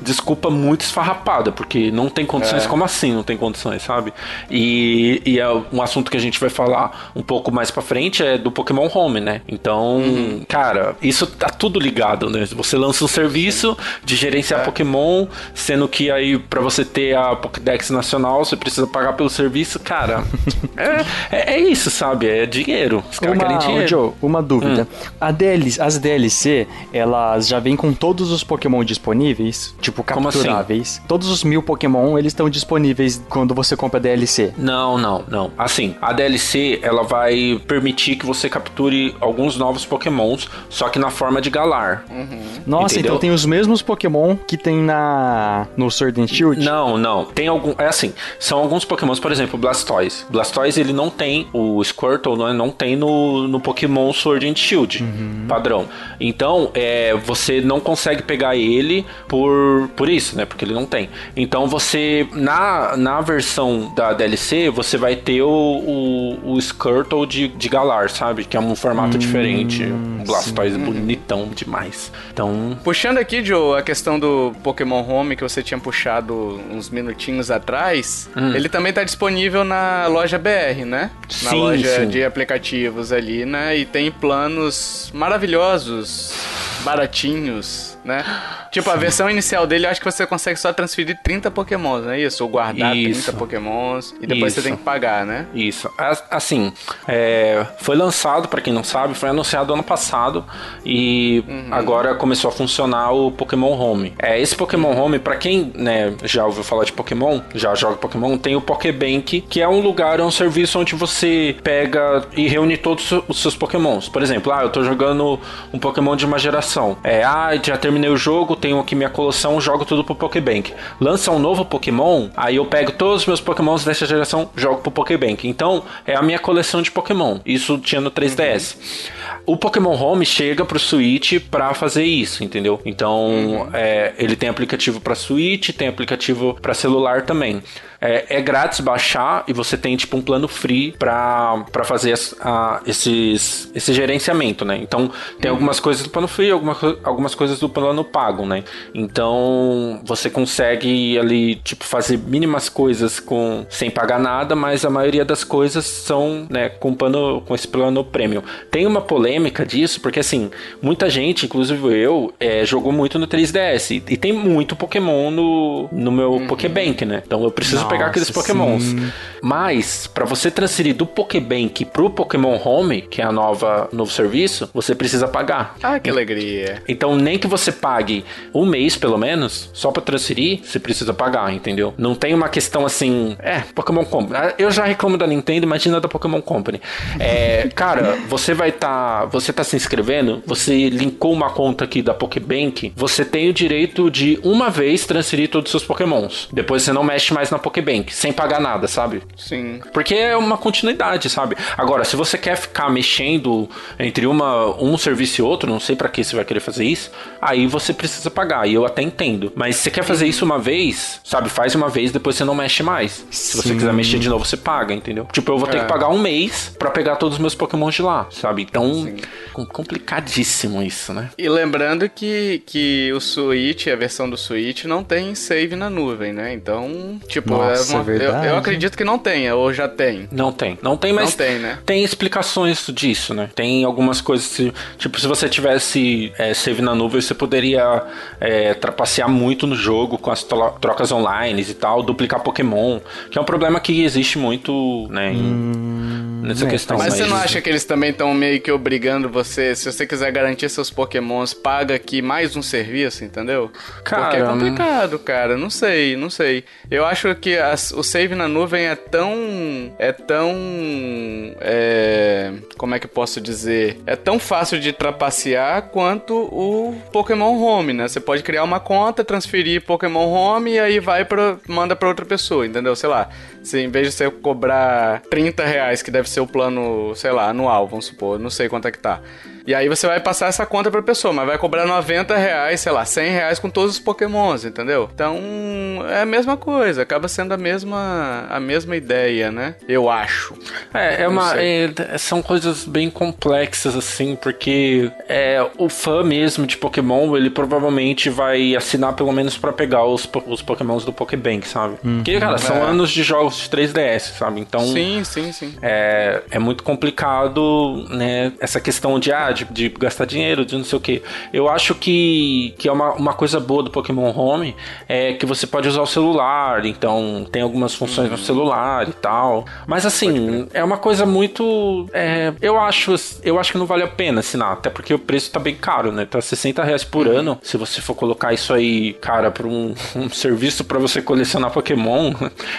desculpa muito esfarrapada, porque não tem condições, É. como assim não tem condições, sabe? E, e é um assunto que a gente vai falar um pouco mais pra frente é do Pokémon Home, né? Então, cara, isso tá tudo ligado, né? Você lança um serviço de gerenciar Pokémon, sendo que aí pra você ter a Pokédex nacional, você precisa pagar pelo serviço, cara. é, é, é isso, sabe? É dinheiro. Os caras querem Uma, dinheiro. ô, Joe, uma dúvida. Hum. A DLC, as DLC, elas já vêm com todos os Pokémon disponíveis? Tipo, Como assim? capturáveis? Todos os mil Pokémon, eles estão disponíveis quando você compra a DLC? Não, não, não. Assim, a DLC ela vai permitir que você capture alguns novos Pokémons, só que na forma de Galar. Nossa, Entendeu? então tem os mesmos Pokémon que tem na no Sword and Shield? Não, não. Tem algum. É assim, são alguns Pokémons, por exemplo, Blastoise. Blastoise ele não tem, o Squirtle não, é- não tem no, no Pokémon Sword and Shield padrão. Então, é, você não consegue pegar ele por, por isso, né? Porque ele não tem. Então, você, na, na versão da DLC, você vai ter o, o, o Squirtle de, de Galar, sabe? Que é um formato diferente. Um Blastoise bonitão demais. Então, Puxando aqui, Joe, a questão do Pokémon Home que você tinha puxado uns minutinhos atrás, ele também tá disponível na loja BR, né? Na Sim, loja sim. de aplicativos ali, né? E tem planos maravilhosos, baratinhos, né? Tipo, a versão inicial dele, eu acho que você consegue só transferir 30 Pokémons, não é isso? Ou guardar Isso. 30 Pokémons e depois você Isso. tem que pagar, né? Isso. Assim, é, foi lançado, pra quem não sabe, foi anunciado ano passado e agora começou a funcionar o Pokémon Home. É, esse Pokémon Home, pra quem né, já ouviu falar de Pokémon, já joga Pokémon, tem o Pokébank, que é um lugar, é um serviço onde você pega e reúne todos os seus Pokémons. Por exemplo, ah, eu tô jogando um Pokémon de uma geração. É, ah, já terminei o jogo, tenho aqui minha coleção, jogo tudo pro Pokébank. Lança um novo Pokémon, aí eu pego todos os meus Pokémons dessa geração, jogo pro Pokébank. Então, é a minha coleção de Pokémon. Isso tinha no 3DS. O Pokémon Home chega pro Switch pra fazer isso, entendeu? Então, é, ele tem aplicativo pra Switch, tem aplicativo pra celular também. É, é grátis baixar e você tem tipo um plano free pra fazer as- a- esses, esse gerenciamento, né? Então tem algumas coisas do plano free, alguma, co- algumas coisas do plano pago, né? Então você consegue ali tipo fazer mínimas coisas com sem pagar nada, mas a maioria das coisas são né, com, plano, com esse plano premium. Tem uma polêmica disso, porque assim, muita gente, inclusive eu, é, jogou muito no 3DS e, e tem muito Pokémon no, no meu Pokébank, né? Então eu preciso pegar aqueles Pokémons. sim. Mas, pra você transferir do Pokébank pro Pokémon Home, que é a nova novo serviço, você precisa pagar. Ah, que alegria. Então, nem que você pague um mês, pelo menos, só pra transferir, você precisa pagar, entendeu? Não tem uma questão assim, é, Pokémon Company. Ah, Eu já reclamo da Nintendo, imagina da Pokémon Company. É, cara, você vai estar, você tá se inscrevendo, você linkou uma conta aqui da Pokébank, você tem o direito de uma vez transferir todos os seus Pokémons. Depois você não mexe mais na Pokébank, sem pagar nada, sabe? Sim. Porque é uma continuidade, sabe? Agora, se você quer ficar mexendo entre uma, um serviço e outro, não sei pra que você vai querer fazer isso, aí você precisa pagar. E eu até entendo. Mas se você quer fazer isso uma vez, sabe? Faz uma vez, depois você não mexe mais. Se você Sim. quiser mexer de novo, você paga, entendeu? Tipo, eu vou ter É. que pagar um mês pra pegar todos os meus Pokémon de lá, sabe? Então, Então, complicadíssimo isso, né? E lembrando que, que o Switch, a versão do Switch, não tem save na nuvem, né? Então, tipo, Nossa, é uma, é eu, eu, acredito que não tenha, ou já tem. Não tem. Não tem, mas não tem, né? tem explicações disso, né? Tem algumas coisas, tipo, se você tivesse é, save na nuvem, você poderia é, trapacear muito no jogo com as trocas online e tal, duplicar Pokémon, que é um problema que existe muito, né, em, hum, nessa é, questão. Mas você não acha que eles também estão meio que obrigando você, se você quiser garantir seus Pokémons, paga aqui mais um serviço, entendeu? Cara, Porque é complicado, cara, não sei, não sei. Eu acho que o save na nuvem é tão, é tão, é, como é que eu posso dizer? É tão fácil de trapacear quanto o Pokémon Home, né? Você pode criar uma conta, transferir Pokémon Home e aí vai para manda para outra pessoa, entendeu? Sei lá, se em vez de você cobrar 30 reais, que deve ser o plano, sei lá, anual, vamos supor, não sei quanto é que tá. E aí você vai passar essa conta pra pessoa, mas vai cobrar 90 reais, sei lá, 100 reais com todos os pokémons, entendeu? Então, é a mesma coisa, acaba sendo a mesma, a mesma ideia, né? Eu acho. É, é uma, é, são coisas bem complexas, assim, porque é, o fã mesmo de Pokémon, ele provavelmente vai assinar pelo menos para pegar os, os pokémons do Pokébank, sabe? Uhum. Porque, cara, são é. anos de jogos de 3DS, sabe? Então... Sim, sim, sim. É, é muito complicado, né, essa questão de, ah, de, de, gastar dinheiro, de não sei o que. Eu acho que, que é uma, uma coisa boa do Pokémon Home é que você pode usar o celular, então tem algumas funções uhum. no celular e tal. Mas assim, é uma coisa muito. É, eu acho eu acho que não vale a pena assinar, até porque o preço tá bem caro, né? Tá 60 reais por uhum. ano. Se você for colocar isso aí, cara, pra um, um serviço para você colecionar Pokémon,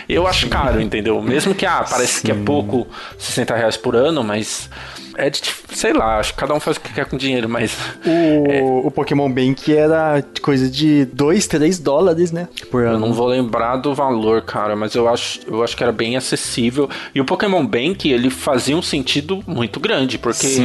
eu acho caro, entendeu? Mesmo que, ah, parece Sim. que é pouco 60 reais por ano, mas é de, sei lá, acho que cada um faz o que quer com dinheiro, mas. O, é... o Pokémon Bank era coisa de 2, 3 dólares, né? Por ano. Eu não vou lembrar do valor, cara, mas eu acho, eu acho que era bem acessível. E o Pokémon Bank, ele fazia um sentido muito grande, porque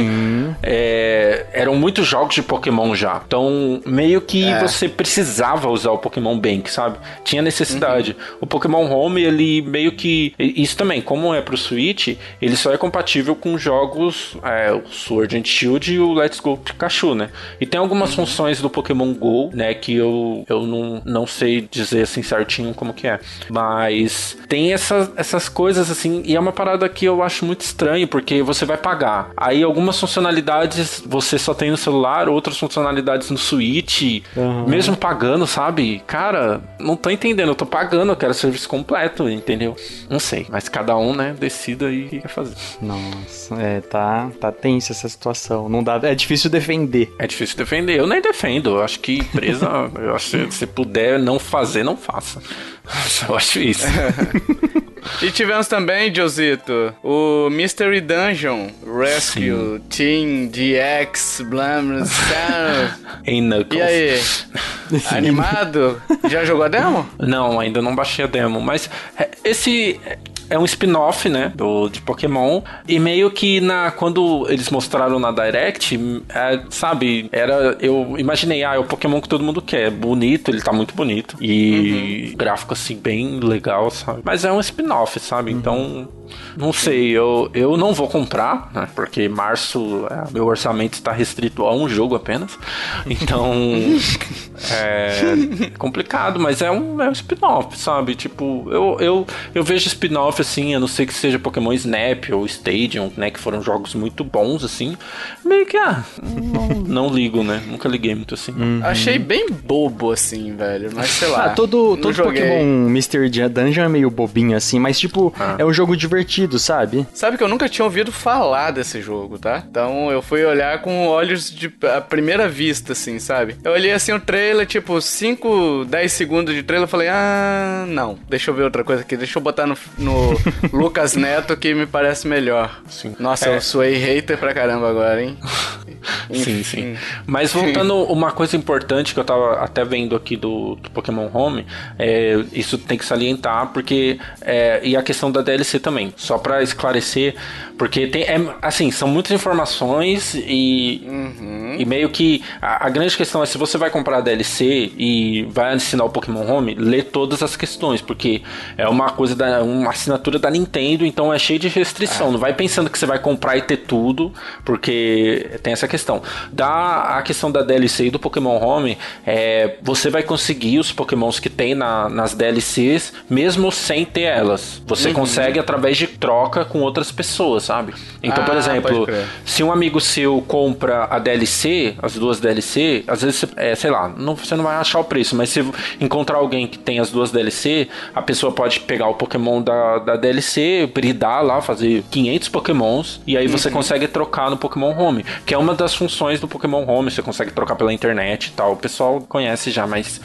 é, eram muitos jogos de Pokémon já. Então, meio que é. você precisava usar o Pokémon Bank, sabe? Tinha necessidade. Uhum. O Pokémon Home, ele meio que. Isso também, como é pro Switch, ele só é compatível com jogos é, o Sword and Shield e o Let's Go Pikachu, né? E tem algumas uhum. funções do Pokémon GO, né, que eu, eu não, não sei dizer assim certinho como que é. Mas tem essa, essas coisas assim, e é uma parada que eu acho muito estranho, porque você vai pagar. Aí algumas funcionalidades você só tem no celular, outras funcionalidades no Switch, uhum. mesmo pagando, sabe? Cara, não tô entendendo, eu tô pagando, eu quero serviço completo, entendeu? Não sei, mas cada um, né, decida aí o que quer fazer. Nossa, é, tá, tá tensa essa situação. Não dá, é difícil defender. É difícil defender. Eu nem defendo. Eu acho que empresa, eu acho que se puder não fazer, não faça. Eu acho isso. e tivemos também, Josito, o Mystery Dungeon Rescue Sim. Team DX Blamers em Knuckles. E aí? Animado? Já jogou a demo? Não, ainda não baixei a demo, mas é, esse é um spin-off, né, do, de Pokémon. E meio que na quando eles mostraram na Direct, é, sabe, era eu imaginei, ah, é o Pokémon que todo mundo quer, bonito, ele tá muito bonito e uhum. gráfico assim bem legal, sabe? Mas é um spin-off, sabe? Uhum. Então não sei, eu, eu não vou comprar, né? Porque março, é, meu orçamento está restrito a um jogo apenas. Então, é complicado, mas é um, é um spin-off, sabe? Tipo, eu, eu, eu vejo spin-off assim, a não ser que seja Pokémon Snap ou Stadium, né? Que foram jogos muito bons, assim. Meio que, ah, não, não ligo, né? Nunca liguei muito assim. Uhum. Achei bem bobo, assim, velho. Mas sei lá. Ah, todo, todo Pokémon Mystery Dungeon é meio bobinho, assim, mas tipo, ah. é um jogo divertido, sabe? Sabe que eu nunca tinha ouvido falar desse jogo, tá? Então eu fui olhar com olhos de a primeira vista, assim, sabe? Eu olhei assim o trailer, tipo, 5, 10 segundos de trailer, falei, ah, não, deixa eu ver outra coisa aqui, deixa eu botar no, no Lucas Neto que me parece melhor. Sim. Nossa, é. eu suei hater pra caramba agora, hein? sim, sim. Mas voltando uma coisa importante que eu tava até vendo aqui do, do Pokémon Home, é, isso tem que salientar, porque. É, e a questão da DLC também. Só para esclarecer, porque tem. É, assim, são muitas informações e. Uhum. E meio que a, a, grande questão é se você vai comprar a DLC e vai assinar o Pokémon Home, lê todas as questões, porque é uma coisa da uma assinatura da Nintendo, então é cheio de restrição. É. Não vai pensando que você vai comprar e ter tudo, porque tem essa questão. Da a questão da DLC e do Pokémon Home, é, você vai conseguir os Pokémons que tem na, nas DLCs, mesmo sem ter elas. Você uhum. consegue através de troca com outras pessoas, sabe? Então, ah, por exemplo, se um amigo seu compra a DLC, as duas DLC, às vezes, é, sei lá, não, você não vai achar o preço, mas se encontrar alguém que tem as duas DLC, a pessoa pode pegar o Pokémon da, da DLC, bridar lá, fazer 500 Pokémons, e aí você uhum. consegue trocar no Pokémon Home, que é uma das funções do Pokémon Home, você consegue trocar pela internet e tal. O pessoal conhece já, mas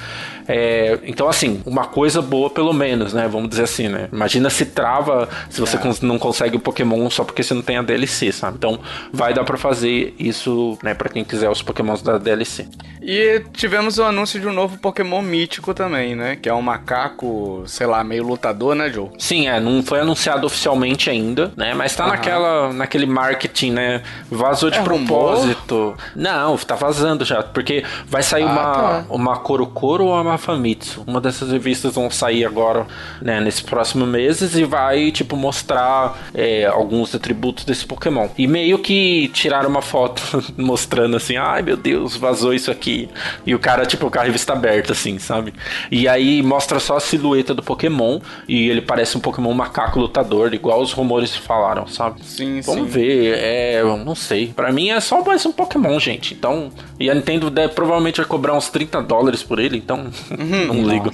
é, então, assim, uma coisa boa pelo menos, né? Vamos dizer assim, né? Imagina se trava se você é. não consegue o Pokémon só porque você não tem a DLC, sabe? Então, vai dar para fazer isso, né? Para quem quiser os Pokémons da DLC. E tivemos o anúncio de um novo Pokémon mítico também, né? Que é um macaco, sei lá, meio lutador, né, Joe? Sim, é. Não foi anunciado oficialmente ainda, né? Mas tá naquela, naquele marketing, né? Vazou de é propósito. Rumor? Não, tá vazando já. Porque vai sair ah, uma, tá. uma Korokoro ou uma a Famitsu. Uma dessas revistas vão sair agora, né, nesse próximo meses e vai, tipo, mostrar é, alguns atributos desse Pokémon. E meio que tiraram uma foto mostrando assim, ai meu Deus, vazou isso aqui. E o cara, tipo, com a revista aberta, assim, sabe? E aí mostra só a silhueta do Pokémon e ele parece um Pokémon macaco lutador, igual os rumores falaram, sabe? Sim, Vamos sim. ver, é, não sei. Para mim é só mais um Pokémon, gente. Então, e a Nintendo deve, provavelmente vai cobrar uns 30 dólares por ele, então Uhum. não ligo.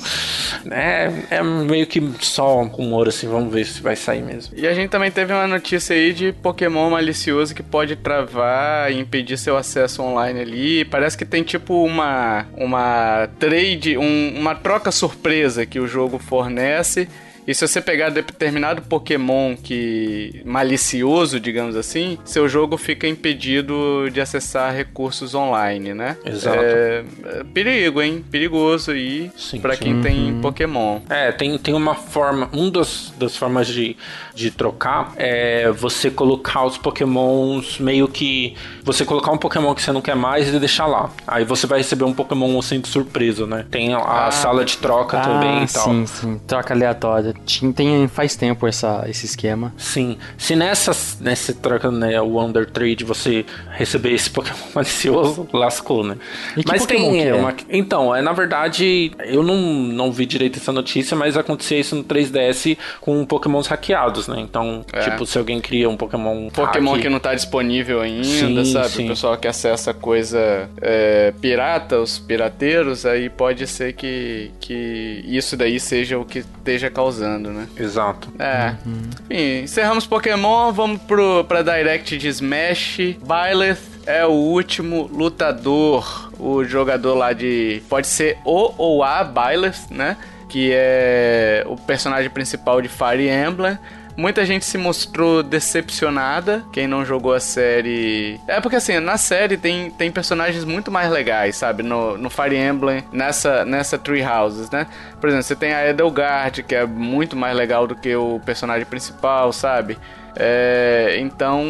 É, é meio que só um rumor, assim, vamos ver se vai sair mesmo. E a gente também teve uma notícia aí de Pokémon malicioso que pode travar e impedir seu acesso online ali. Parece que tem tipo uma, uma trade, um, uma troca surpresa que o jogo fornece e se você pegar determinado Pokémon que malicioso, digamos assim, seu jogo fica impedido de acessar recursos online, né? Exato. É, é perigo, hein? Perigoso aí para quem tem uhum. Pokémon. É, tem, tem uma forma, um dos, das formas de, de trocar é você colocar os Pokémons meio que você colocar um Pokémon que você não quer mais e deixar lá. Aí você vai receber um Pokémon de surpresa, né? Tem a, ah, sala de troca ah, também e tal. Sim, sim. Troca aleatória. Tem, faz tempo essa, esse esquema. Sim. Se nessa, nessa troca, né, o Wonder Trade, você receber esse Pokémon malicioso, lascou, né? E mas tem é? uma. Então, é na verdade, eu não, não vi direito essa notícia, mas acontecia isso no 3DS com Pokémons hackeados, né? Então, é. tipo, se alguém cria um Pokémon. Pokémon hack... que não tá disponível ainda, sim, sabe? Sim. O pessoal que acessa coisa é, pirata, os pirateiros, aí pode ser que, que isso daí seja o que esteja causando né? Exato. É. Uhum. Enfim, encerramos Pokémon, vamos pro, pra Direct de Smash. Byleth é o último lutador, o jogador lá de. Pode ser o ou a Byleth, né? Que é o personagem principal de Fire Emblem. Muita gente se mostrou decepcionada, quem não jogou a série. É porque assim, na série tem, tem personagens muito mais legais, sabe? No, no Fire Emblem, nessa, nessa Tree Houses, né? Por exemplo, você tem a Edelgard, que é muito mais legal do que o personagem principal, sabe? É, então,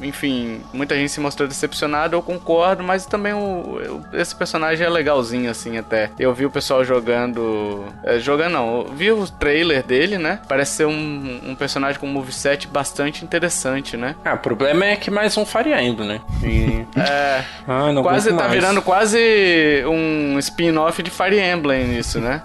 enfim, muita gente se mostrou decepcionada, eu concordo, mas também o, esse personagem é legalzinho, assim, até. Eu vi o pessoal jogando. É, jogando não, eu vi o trailer dele, né? Parece ser um, um personagem com um moveset bastante interessante, né? Ah, o problema é que mais um Fire Emblem, né? E... é. Ah, quase tá mais. virando quase um spin-off de Fire Emblem isso, né?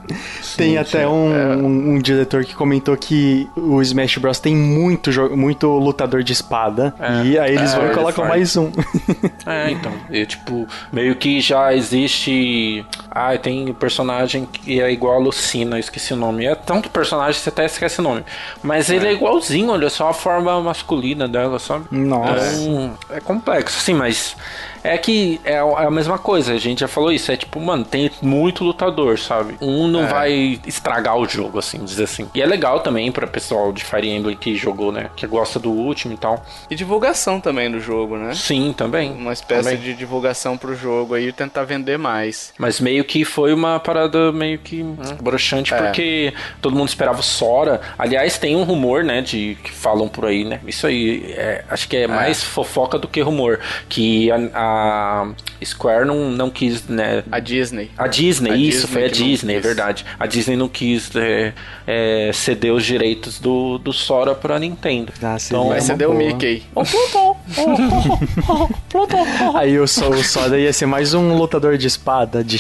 Tem sim, até sim. Um, é. um, um diretor que comentou que o Smash Bros. tem muito muito lutador de espada. É. E aí eles é, vão e colocam mais um. é, então. E, tipo, meio que já existe. Ah, tem personagem que é igual a Lucina, esqueci o nome. É tanto personagem que você até esquece o nome. Mas ele é, é igualzinho, olha só a forma masculina dela, sabe? Nossa. Então, é complexo, sim, mas é que é, é a mesma coisa, a gente já falou isso. É tipo, mano, tem muito lutador, sabe? Um não é. vai estragar o jogo, assim, dizer assim. E é legal também pra pessoal de Fire Emblem que jogou, né? Que gosta do último e tal. E divulgação também do jogo, né? Sim, também. Uma espécie também. de divulgação pro jogo aí tentar vender mais. Mas meio que foi uma parada meio que hum, broxante, é. porque todo mundo esperava o Sora. Aliás, tem um rumor, né? De que falam por aí, né? Isso aí é, acho que é, é. mais fofoca do que rumor. Que a, a a Square não, não quis, né? A Disney. A Disney, A isso, Disney foi a Disney, é verdade. A Disney não quis é, é, ceder os direitos do, do Sora pra Nintendo. Ah, Então, Vai uma ceder o boa. Mickey. Aí o, o Soda ia ser mais um lutador de espada, de,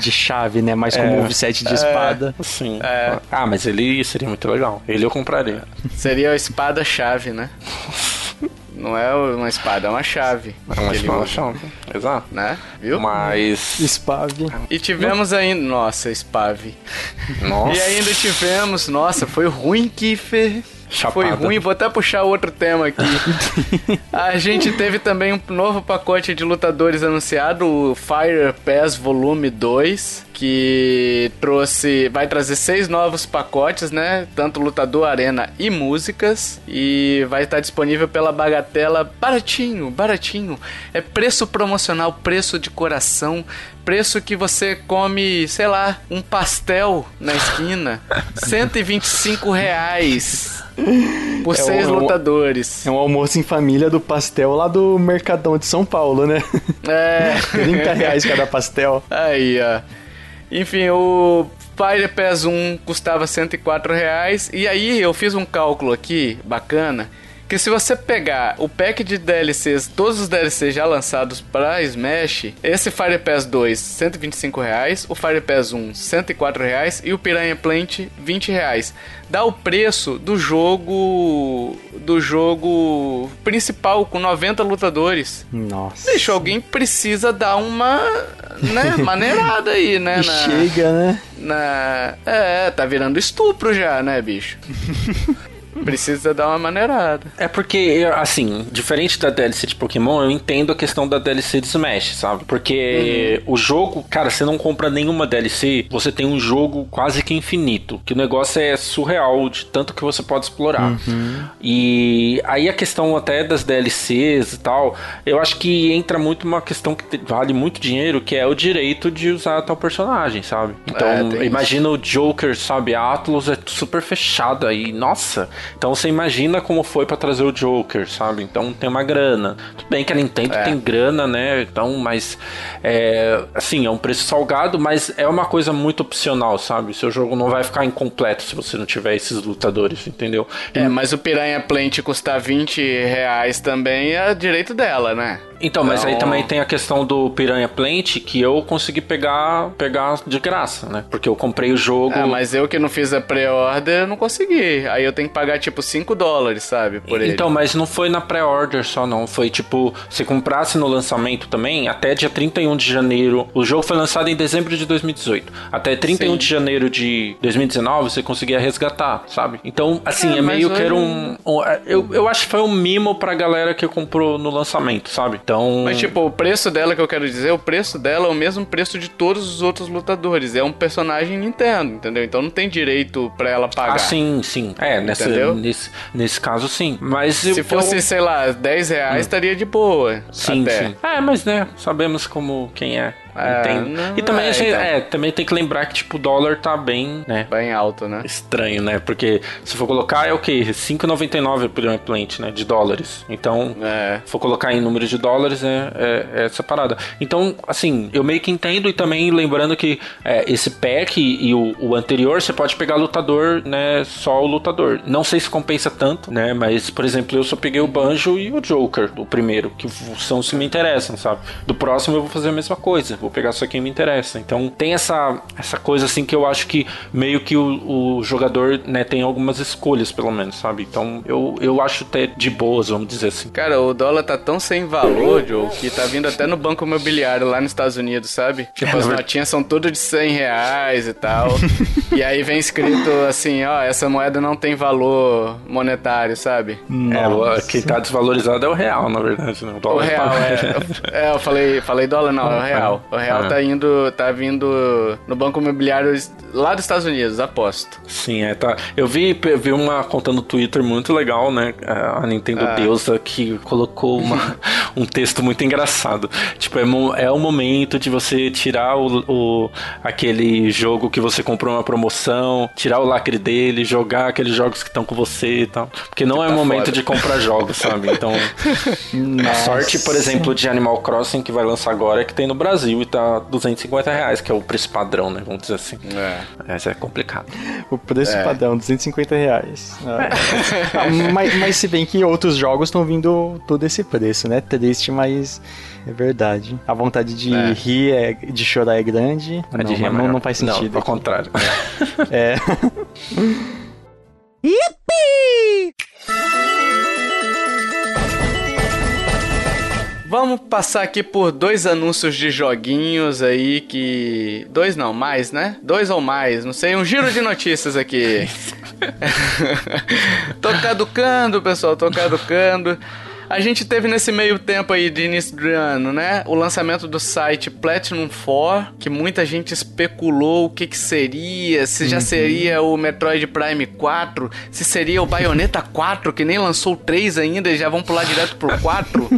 de chave, né? Mais com É. moveset de espada. Sim. É. Ah, mas ele seria muito legal. Ele eu compraria. Seria a espada-chave, né? Não é uma espada, é uma chave. É uma espada chave. Exato. Né? Viu? Mas. Spave. E tivemos ainda. Nossa, Spave. Nossa. E ainda tivemos. Nossa, foi ruim, Kiffer. Foi Chapada. ruim, vou até puxar outro tema aqui. A gente teve também um novo pacote de lutadores anunciado, o Fire Pass Volume 2, que trouxe, vai trazer seis novos pacotes, né? Tanto lutador, arena e músicas, e vai estar disponível pela bagatela baratinho, baratinho. É preço promocional, preço de coração, preço que você come, sei lá, um pastel na esquina, 125 reais. Por É seis um- lutadores. É um almoço em família do pastel lá do Mercadão de São Paulo, né? É. 30 reais cada pastel. Aí, ó. Enfim, o Fire Pass 1 custava 104 reais. E aí eu fiz um cálculo aqui, bacana. Que se você pegar o pack de DLCs, todos os DLCs já lançados para Smash, esse Fire Pass 2, 125 reais, o Fire Pass 1, 104 reais e o Piranha Plant, 20 reais. Dá o preço do jogo do jogo principal com 90 lutadores. Nossa. Bicho, alguém precisa dar uma, né, maneirada aí, né? Na, chega, né? na... É, tá virando estupro já, né, bicho? Precisa dar uma maneirada. É porque, assim, diferente da DLC de Pokémon, eu entendo a questão da DLC de Smash, sabe? Porque o jogo, cara, você não compra nenhuma DLC, você tem um jogo quase que infinito. Que o negócio é surreal de tanto que você pode explorar. E aí a questão até das DLCs e tal, eu acho que entra muito uma questão que vale muito dinheiro, que é o direito de usar tal personagem, sabe? Então, É, tem isso. imagina o Joker, sabe? A Atlas é super fechada e, nossa. Então você imagina como foi pra trazer o Joker, sabe? Então tem uma grana. Tudo bem que a Nintendo É. tem grana, né? Então, mas é assim, é um preço salgado, mas é uma coisa muito opcional, sabe? Seu jogo não vai ficar incompleto se você não tiver esses lutadores, entendeu? É, mas o Piranha Plant custar 20 reais também é direito dela, né? Então, mas aí Então- também tem a questão do Piranha Plant que eu consegui pegar pegar de graça, né? Porque eu comprei o jogo. Ah, mas eu que não fiz a pré-order, não consegui. Aí eu tenho que pagar tipo 5 dólares, sabe? Por ele. Então, mas não foi na pré-order só, não. Foi tipo, se comprasse no lançamento também, até dia 31 de janeiro. O jogo foi lançado em dezembro de 2018. Até 31 Sim. de janeiro de 2019 você conseguia resgatar, sabe? Então, assim, É, é, meio que era um. um- eu, eu acho que foi um mimo pra galera que comprou no lançamento, sabe? Então. Mas, tipo, o preço dela que eu quero dizer, o preço dela é o mesmo preço de todos os outros lutadores. É um personagem Nintendo, entendeu? Então não tem direito pra ela pagar. Ah, sim, sim. É, nessa, Entendeu? nesse, nesse caso, sim. Mas eu- Se fosse, eu- sei lá, 10 reais, estaria de boa. Sim, até. sim. É, mas né, sabemos como quem é. É, Entendo. não- e também, é, a gente- então. é, também tem que lembrar que tipo, o dólar tá bem, né? Bem alto, né? Estranho, né? Porque se for colocar é o quê? 5,99 por um plant, né? De dólares. Então, É. se for colocar em número de dólares, é, é, essa parada. Então, assim, eu meio que entendo e também lembrando que é, esse pack e, o, o anterior, você pode pegar lutador, né? Só o lutador. Não sei se compensa tanto, né? Mas, por exemplo, eu só peguei o Banjo e o Joker, o primeiro, que são os que me interessam, sabe? Do próximo eu vou fazer a mesma coisa. Vou pegar só quem me interessa. Então, tem essa, essa coisa, assim, que eu acho que meio que o, o jogador, né, tem algumas escolhas, pelo menos, sabe? Então, eu, eu acho até de boas, vamos dizer assim. Cara, o dólar tá tão sem valor, Joe, que tá vindo até no banco imobiliário lá nos Estados Unidos, sabe? Tipo, as notinhas são tudo de 100 reais e tal. e aí vem escrito assim, ó, essa moeda não tem valor monetário, sabe? É, o- quem tá desvalorizado é o real, na verdade, né? O O dólar real, tá- é. É, eu falei, falei dólar, não, é o real. O real Ah. tá indo, tá vindo no banco imobiliário lá dos Estados Unidos, aposto. Sim, é, tá. Eu vi, eu vi uma conta no Twitter muito legal, né? A Nintendo Ah. Deusa que colocou uma- um texto muito engraçado. Tipo, é, é o momento de você tirar o, o- aquele jogo que você comprou uma promoção, tirar o lacre dele, jogar aqueles jogos que estão com você e tal. Porque não é tá momento foda. de comprar jogos, sabe? Então, a sorte, por exemplo, de Animal Crossing que vai lançar agora é que tem no Brasil e tá 250 reais, que é o preço padrão, né? Vamos dizer assim. É. Mas é complicado. O preço É. padrão, 250 reais. Ah. Ah, mas, mas se bem que outros jogos estão vindo todo esse preço, né? Triste, mas é verdade. A vontade de É. rir, é, de chorar é grande. A não, de rir é não, não faz sentido. Não, ao contrário. É. Vamos passar aqui por dois anúncios de joguinhos aí que. Dois não, mais, né? Dois ou mais, não sei, um giro de notícias aqui. tô caducando, pessoal, tô caducando. A gente teve nesse meio tempo aí de início do ano, né? O lançamento do site Platinum 4, que muita gente especulou o que, que seria, se já seria o Metroid Prime 4, se seria o Bayonetta 4, que nem lançou o 3 ainda e já vão pular direto pro 4.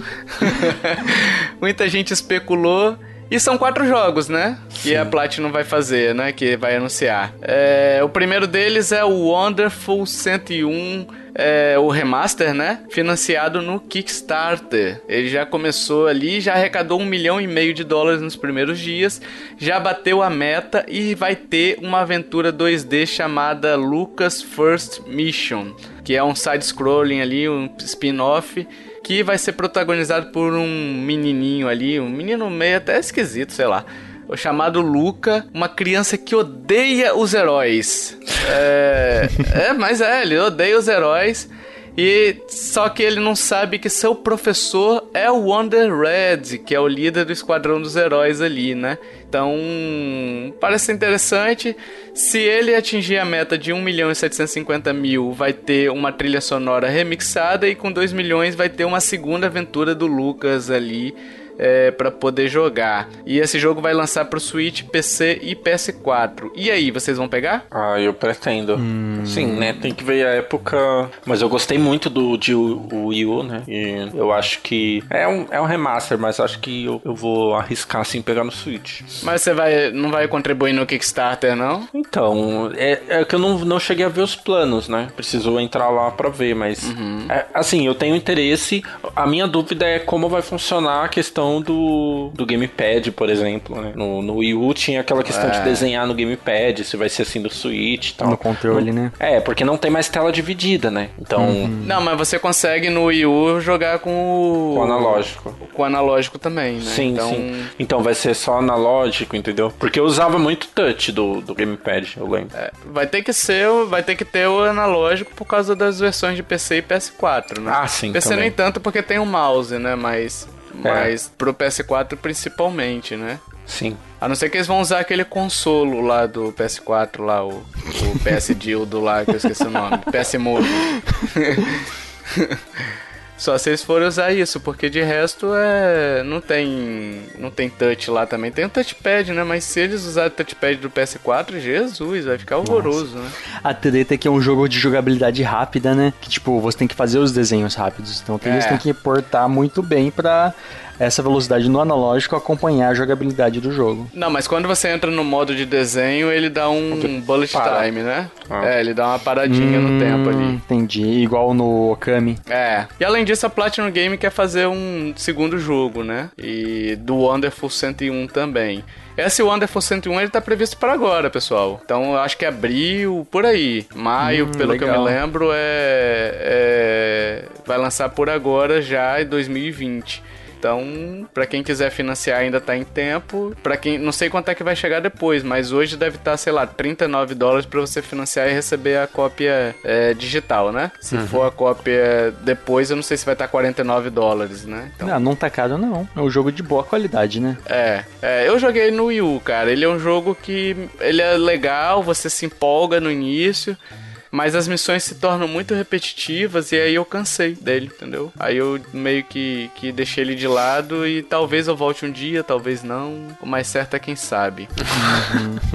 muita gente especulou. E são quatro jogos, né? Que a Platinum vai fazer, né? Que vai anunciar. É, o primeiro deles é o Wonderful 101, é, o remaster, né? Financiado no Kickstarter. Ele já começou ali, já arrecadou um milhão e meio de dólares nos primeiros dias, já bateu a meta e vai ter uma aventura 2D chamada Lucas First Mission, que é um side-scrolling ali, um spin-off que vai ser protagonizado por um menininho ali, um menino meio até esquisito, sei lá. Chamado Luca, uma criança que odeia os heróis. É, é, mas é, ele odeia os heróis. E só que ele não sabe que seu professor é o Wonder Red, que é o líder do esquadrão dos heróis ali, né? Então, parece interessante. Se ele atingir a meta de 1 milhão e 750 mil, vai ter uma trilha sonora remixada e com 2 milhões vai ter uma segunda aventura do Lucas ali é, para poder jogar. E esse jogo vai lançar pro Switch, PC e PS4. E aí, vocês vão pegar? Ah, eu pretendo. Sim, né? Tem que ver a época. Mas eu gostei muito do de o o Wii U, né? E eu acho que. É um, é um remaster, mas acho que eu, eu vou arriscar assim pegar no Switch. Mas você vai, não vai contribuir no Kickstarter, não? Então, é, é que eu não, não cheguei a ver os planos, né? Preciso entrar lá pra ver, mas. é, assim, eu tenho interesse. A minha dúvida é como vai funcionar a questão do, do gamepad, por exemplo, né? No, no Wii U tinha aquela questão de desenhar no gamepad, se vai ser assim do Switch e tal. No controle, né? É, porque não tem mais tela dividida, né? Então, Não, mas você consegue no Wii U jogar com o. com analógico. Com o analógico também, né? Sim, então, sim. Então vai ser só analógico, entendeu? Porque eu usava muito touch do, do gamepad, eu lembro. é, vai ter que ser, o- vai ter que ter o analógico por causa das versões de PC e PS4, né? Ah, sim, PC também. nem tanto porque tem o mouse, né? Mas, É. mas pro PS4 principalmente, né? Sim. A não ser que eles vão usar aquele consolo lá do PS4, lá, o, o PS Dildo lá, que eu esqueci o nome. PS Move. Só se eles forem usar isso, porque de resto é. Não tem. Não tem touch lá também. Tem o touchpad, né? Mas se eles usarem o touchpad do PS4, Jesus, vai ficar horroroso, né? A treta é que é um jogo de jogabilidade rápida, né? Que tipo, você tem que fazer os desenhos rápidos. Então eles É. têm que portar muito bem pra essa velocidade no analógico acompanhar a jogabilidade do jogo. Não, mas quando você entra no modo de desenho, ele dá um bullet para. time, né? Ah. É, ele dá uma paradinha no tempo ali. Hum, Entendi. Igual no Okami. É. E além disso, a Platinum Game quer fazer um segundo jogo, né? E do Wonderful 101 também. Esse Wonderful 101 ele tá previsto para agora, pessoal. Então eu acho que é abril, por aí. Maio, Hum, pelo que eu me legal. lembro, é, é- Vai lançar por agora já em 2020. Então, pra quem quiser financiar ainda tá em tempo. Pra quem não sei quanto é que vai chegar depois, mas hoje deve estar, sei lá, 39 dólares pra você financiar e receber a cópia é, digital, né? Se Uhum. for a cópia depois, eu não sei se vai estar 49 dólares, né? Então, Não, não tá caro não. É um jogo de boa qualidade, né? é, é, eu joguei no Wii U, cara. Ele é um jogo que ele é legal, você se empolga no início. Mas as missões se tornam muito repetitivas e aí eu cansei dele, entendeu? Aí eu meio que, que deixei ele de lado e talvez eu volte um dia, talvez não. O mais certo é quem sabe.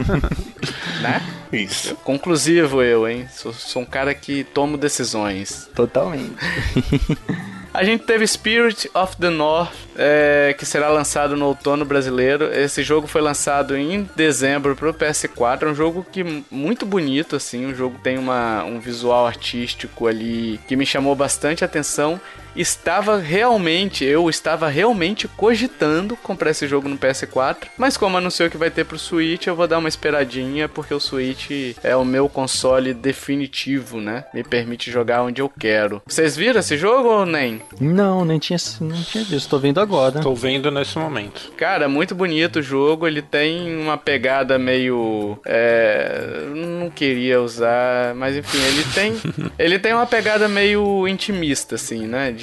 né? Isso. Conclusivo eu, hein? Sou, sou um cara que tomo decisões. Totalmente. A gente teve Spirit of the North, é, que será lançado no outono brasileiro. Esse jogo foi lançado em dezembro para o PS4. É um jogo que muito bonito, assim. O jogo tem uma, um visual artístico ali que me chamou bastante atenção estava realmente, eu estava realmente cogitando comprar esse jogo no PS4, mas como anunciou que vai ter pro Switch, eu vou dar uma esperadinha, porque o Switch é o meu console definitivo, né? Me permite jogar onde eu quero. Vocês viram esse jogo ou nem? Não, nem tinha, não tinha visto, tô vendo agora. Tô vendo nesse momento. Cara, muito bonito o jogo, ele tem uma pegada meio... É, não queria usar, mas enfim, ele tem, ele tem uma pegada meio intimista, assim, né? de.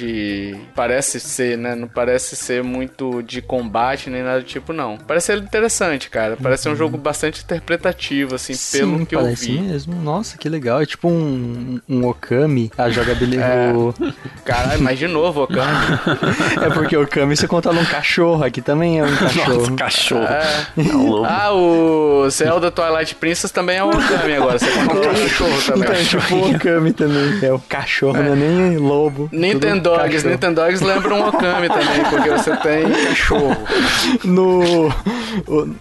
Parece ser, né? Não parece ser muito de combate nem nada do tipo, não. Parece ser interessante, cara. Parece uhum. um jogo bastante interpretativo, assim, Sim, pelo que eu vi. Mesmo. Nossa, que legal. É tipo um, um Okami, a jogabilidade. É. Caralho, mas de novo Okami. é porque Okami você controla um cachorro, aqui também é um cachorro. Nossa, cachorro. É. É ah, o Zelda Twilight Princess também é um Okami agora. Você controla um cachorro também. Então, é tipo o Okami também. É o cachorro, é. não é nem lobo. Nintendo Dogs. Nintendogs lembra um Okami também, porque você tem cachorro. No,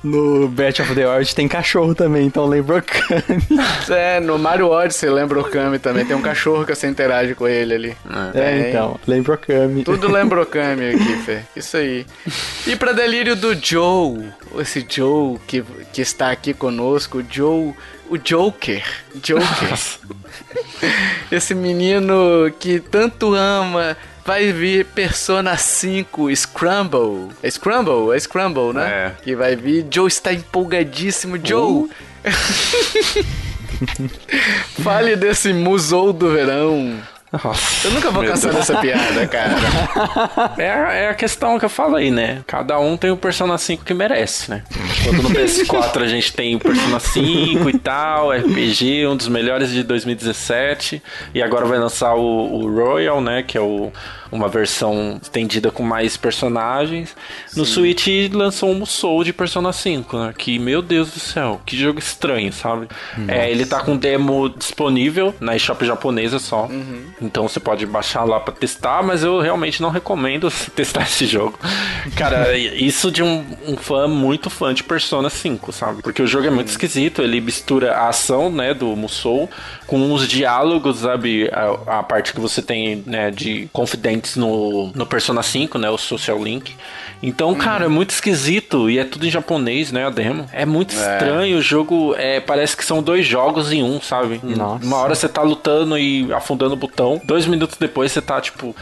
no Battle of the World tem cachorro também, então lembra Okami. É, no Mario Odyssey lembra Okami também. Tem um cachorro que você interage com ele ali. É, é então, lembra Okami. Tudo lembra Okami aqui, Fê. Isso aí. E pra delírio do Joe, esse Joe que, que está aqui conosco, o Joe o Joker. Joker. Esse menino que tanto ama vai vir Persona 5 Scramble. É Scramble? É Scramble, né? É. Que vai vir. Joe está empolgadíssimo. Joe! Uh. Fale desse musou do verão. Nossa, eu nunca vou cansar Deus. dessa piada, cara. É, é, a questão que eu falei, né? Cada um tem o Persona 5 que merece, né? Quando no PS4 a gente tem o Persona 5 e tal, RPG, um dos melhores de 2017. E agora vai lançar o, o Royal, né? Que é o uma versão estendida com mais personagens. No Sim. Switch lançou um Musou de Persona 5, né? Que, meu Deus do céu, que jogo estranho, sabe? É, ele tá com demo disponível na eShop japonesa só. Uhum. Então você pode baixar lá pra testar, mas eu realmente não recomendo testar esse jogo. Cara, isso de um, um, fã muito fã de Persona 5, sabe? Porque o jogo é muito esquisito, ele mistura a ação, né, do Musou com os diálogos, sabe? A, a parte que você tem, né, de confidência no, no Persona 5, né? O Social Link. Então, cara, é muito esquisito e é tudo em japonês, né? A demo. É muito é. estranho. O jogo é, parece que são dois jogos em um, sabe? Nossa. Uma hora você tá lutando e afundando o botão. Dois minutos depois você tá, tipo,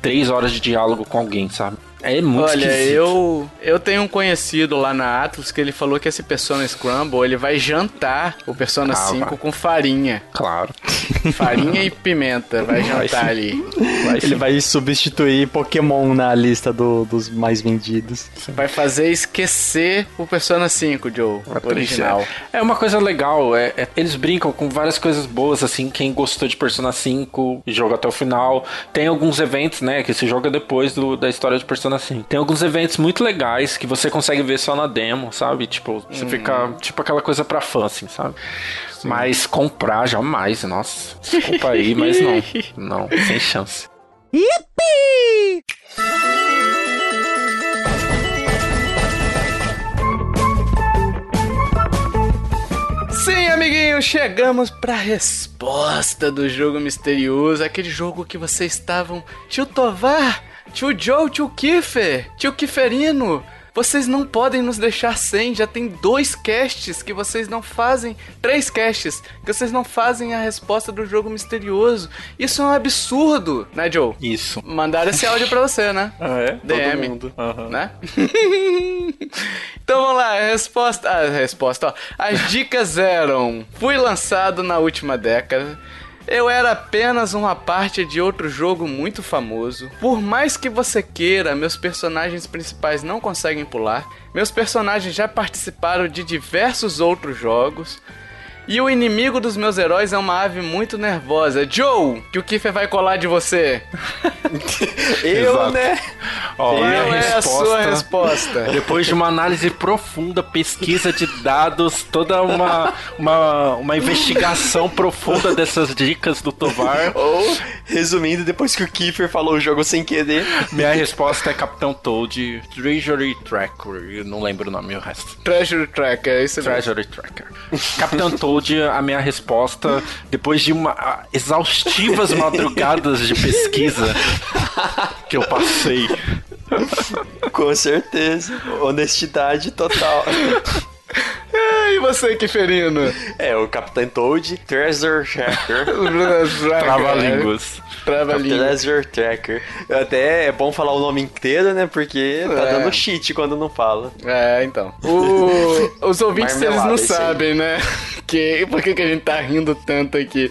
três horas de diálogo com alguém, sabe? É muito Olha, esquisito. eu eu tenho um conhecido lá na Atlas que ele falou que esse Persona Scramble, ele vai jantar o Persona ah, 5 vai. com farinha. Claro. Farinha e pimenta, vai jantar vai ali. Vai ele vai substituir Pokémon na lista do, dos mais vendidos. Vai fazer esquecer o Persona 5, Joe, original. É uma coisa legal, é, é, eles brincam com várias coisas boas, assim, quem gostou de Persona 5 e joga até o final. Tem alguns eventos, né, que se joga depois do, da história de Persona assim. Tem alguns eventos muito legais que você consegue ver só na demo, sabe? Tipo, você hum. fica tipo aquela coisa pra fã, assim, sabe? Sim. Mas comprar jamais, nossa. Desculpa aí, mas não. Não, sem chance. Yippee! Sim, amiguinhos, chegamos pra resposta do jogo misterioso, aquele jogo que vocês estavam. Tio Tovar, Tio Joe, tio Kiffer, tio Kifferino, vocês não podem nos deixar sem. Já tem dois casts que vocês não fazem. Três casts que vocês não fazem a resposta do jogo misterioso. Isso é um absurdo, né, Joe? Isso. Mandaram esse áudio pra você, né? Ah, é? DM. Todo mundo. Uhum. Né? então vamos lá, a resposta. A resposta, ó. As dicas eram: fui lançado na última década. Eu era apenas uma parte de outro jogo muito famoso. Por mais que você queira, meus personagens principais não conseguem pular. Meus personagens já participaram de diversos outros jogos. E o inimigo dos meus heróis é uma ave muito nervosa. Joe, que o Kiffer vai colar de você. Eu, Exato. né? Ó, Qual é a resposta- sua resposta? Depois de uma análise profunda, pesquisa de dados, toda uma, uma, uma investigação profunda dessas dicas do Tovar, Ou, resumindo, depois que o Kiefer falou o jogo sem querer, minha resposta é Capitão Toad, Treasury Tracker. Eu não lembro o nome, o resto. Treasure Tracker, é isso mesmo. Treasury Tracker. Capitão Toad, a minha resposta, depois de uma exaustivas madrugadas de pesquisa que eu passei. com certeza, honestidade total. E você, Kiferino? É, o Capitão Toad, Treasure Tracker. Trava-línguas. Trava-línguas. Treasure Tracker. Até é bom falar o nome inteiro, né? Porque tá É. dando cheat quando não fala. É, então. O- os ouvintes, eles não aí. sabem, né? Que, por que, que a gente tá rindo tanto aqui?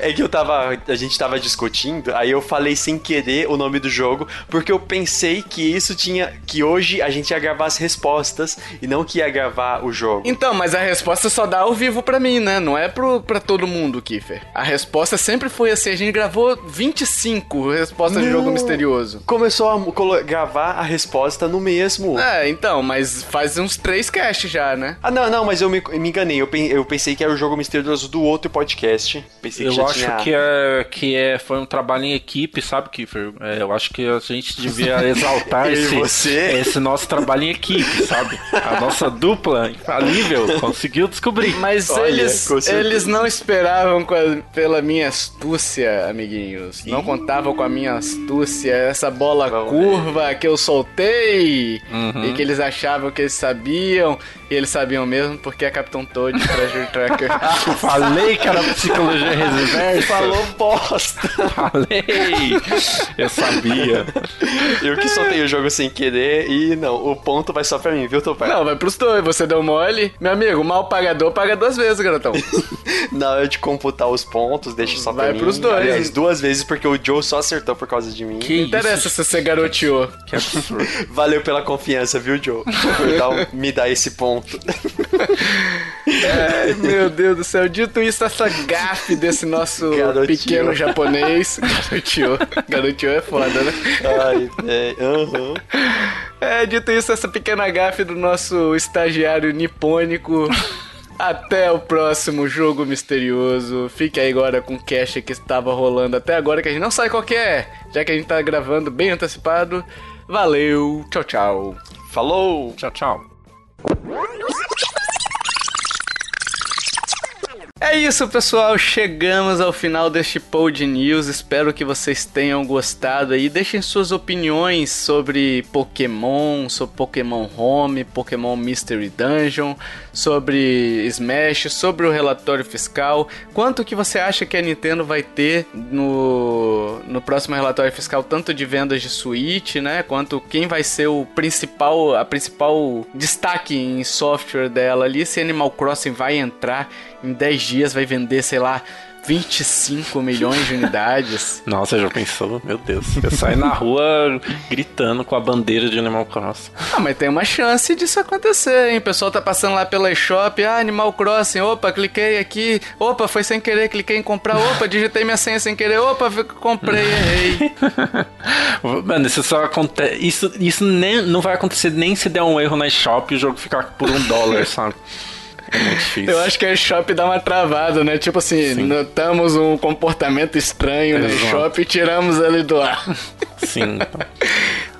É que eu tava. A gente tava discutindo, aí eu falei sem querer o nome do jogo, porque eu pensei que isso tinha. Que hoje a gente ia gravar as respostas e não que ia gravar o jogo. Então, mas a resposta só dá ao vivo pra mim, né? Não é pro, pra todo mundo, Kiffer. A resposta sempre foi assim: a gente gravou 25 respostas de Não. jogo misterioso. Começou a gravar a resposta no mesmo. É, então, mas faz uns três casts já, né? Ah, não, não, mas eu me, me enganei. Eu, pen- eu pensei que era o jogo misterioso do outro podcast. Pensei que Eu já acho tinha... que, é, que é, foi um trabalho em equipe, sabe, Kiffer? É, eu acho que a gente devia exaltar esse, você. esse nosso trabalho em equipe, sabe? A nossa dupla infalível conseguiu descobrir. Mas Olha, eles, eles não esperavam com a- pela minha astúcia, amiguinhos. Não contavam com a minha astúcia, essa bola Vamos curva que eu soltei Uhum. e que eles achavam que eles sabiam. E eles sabiam mesmo porque é Capitão Toad Treasure Tracker. Falei que era psicologia reversa. Falou bosta. Falei! Eu sabia. eu que soltei o jogo sem querer e não, o ponto vai só pra mim, viu, Topar? não, vai pros dois. Você deu mole. Meu amigo, mal pagador paga duas vezes, garotão. Na hora de computar os pontos, deixa só pra Vai mim. pros dois. Aliás, duas vezes porque o Joe só acertou por causa de mim. Que Não interessa se você garoteou. Que absurdo. Valeu pela confiança, viu, Joe? Por me dar esse ponto. Ai, meu Deus do céu. Dito isso, essa gafe desse nosso Garoteou. pequeno japonês. Garoteou. Garoteou é foda, né? Ai, é, aham. É, dito isso, essa pequena gafe do nosso estagiário nipônico. Até o próximo jogo misterioso. Fique aí agora com o cache que estava rolando até agora, que a gente não sabe qual que é, já que a gente tá gravando bem antecipado. Valeu, tchau, tchau. Falou! Tchau, tchau. É isso, pessoal. Chegamos ao final deste Pod News. Espero que vocês tenham gostado aí. Deixem suas opiniões sobre Pokémon, sobre Pokémon Home, Pokémon Mystery Dungeon, sobre Smash, sobre o relatório fiscal. Quanto que você acha que a Nintendo vai ter no, no próximo relatório fiscal, tanto de vendas de Switch, né? Quanto quem vai ser o principal, a principal destaque em software dela ali, se Animal Crossing vai entrar em 10 dias, vai vender, sei lá, 25 milhões de unidades. Nossa, já pensou? Meu Deus. Eu saio na rua gritando com a bandeira de Animal Crossing. Ah, mas tem uma chance disso acontecer, hein? O pessoal tá passando lá pela eShop, ah, Animal Crossing, opa, cliquei aqui, opa, foi sem querer, cliquei em comprar, opa, digitei minha senha sem querer, opa, comprei, errei. Mano, isso só acontece. Isso, isso nem, não vai acontecer nem se der um erro na shop e o jogo ficar por um dólar, sabe? É difícil. Eu acho que a eShop dá uma travada, né? Tipo assim, Sim. notamos um comportamento estranho Exato. eShop e tiramos ele do ar. Sim.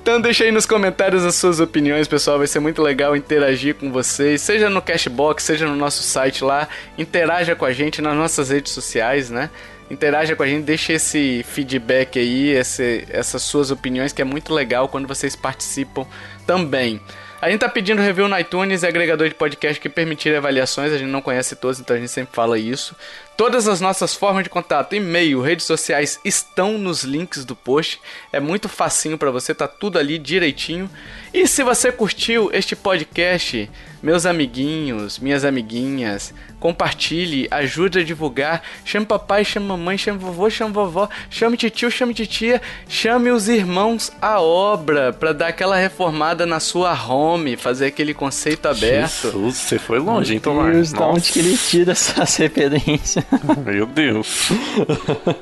Então deixa aí nos comentários as suas opiniões, pessoal. Vai ser muito legal interagir com vocês, seja no Cashbox, seja no nosso site lá. Interaja com a gente nas nossas redes sociais, né? Interaja com a gente, deixa esse feedback aí, esse, essas suas opiniões, que é muito legal quando vocês participam também. A gente tá pedindo review no iTunes e agregador de podcast que permitir avaliações, a gente não conhece todos, então a gente sempre fala isso. Todas as nossas formas de contato, e-mail, redes sociais estão nos links do post. É muito facinho para você, tá tudo ali direitinho. E se você curtiu este podcast, meus amiguinhos, minhas amiguinhas, compartilhe, ajude a divulgar. Chame papai, chame mamãe, chame vovô, chame vovó, chame tio, chame titia, chame os irmãos à obra para dar aquela reformada na sua home fazer aquele conceito aberto. Jesus, você foi longe, hein, Tomar? Deus, da onde que ele tira essas referências? Meu Deus.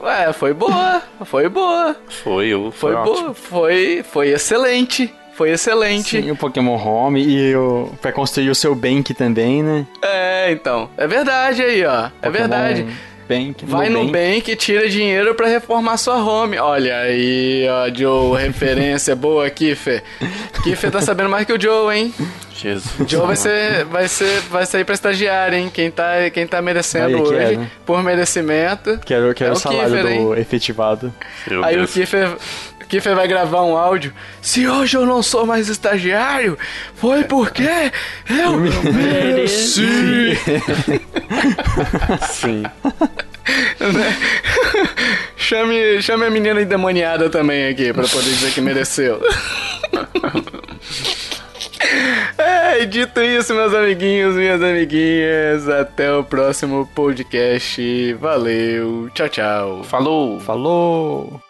Ué, foi boa, foi boa, Foi, eu, foi, foi, boa, foi, foi excelente, foi excelente. Sim, o Pokémon Home e o, pra construir o seu Bank também, né? É, então, é verdade aí, ó, é Pokémon verdade. Bank, Vai no. Bank e tira dinheiro pra reformar sua home. Olha aí, ó, Joe, referência boa, Kiffer. Kiffer tá sabendo mais que o Joe, hein? Jesus. Joe vai ser, vai ser, vai sair pra estagiário, hein? Quem tá, quem tá merecendo Aí, hoje, quero. por merecimento. Quero, quero É o o salário Kiefer, do efetivado. Meu Aí Deus. o Kiffer, Kiffer vai gravar um áudio. Se hoje eu não sou mais estagiário, foi porque eu mereci. Sim. chame, chame a menina endemoniada também aqui, pra poder dizer que mereceu. É, e dito isso, meus amiguinhos, minhas amiguinhas, até o próximo podcast. Valeu, tchau, tchau. Falou. Falou!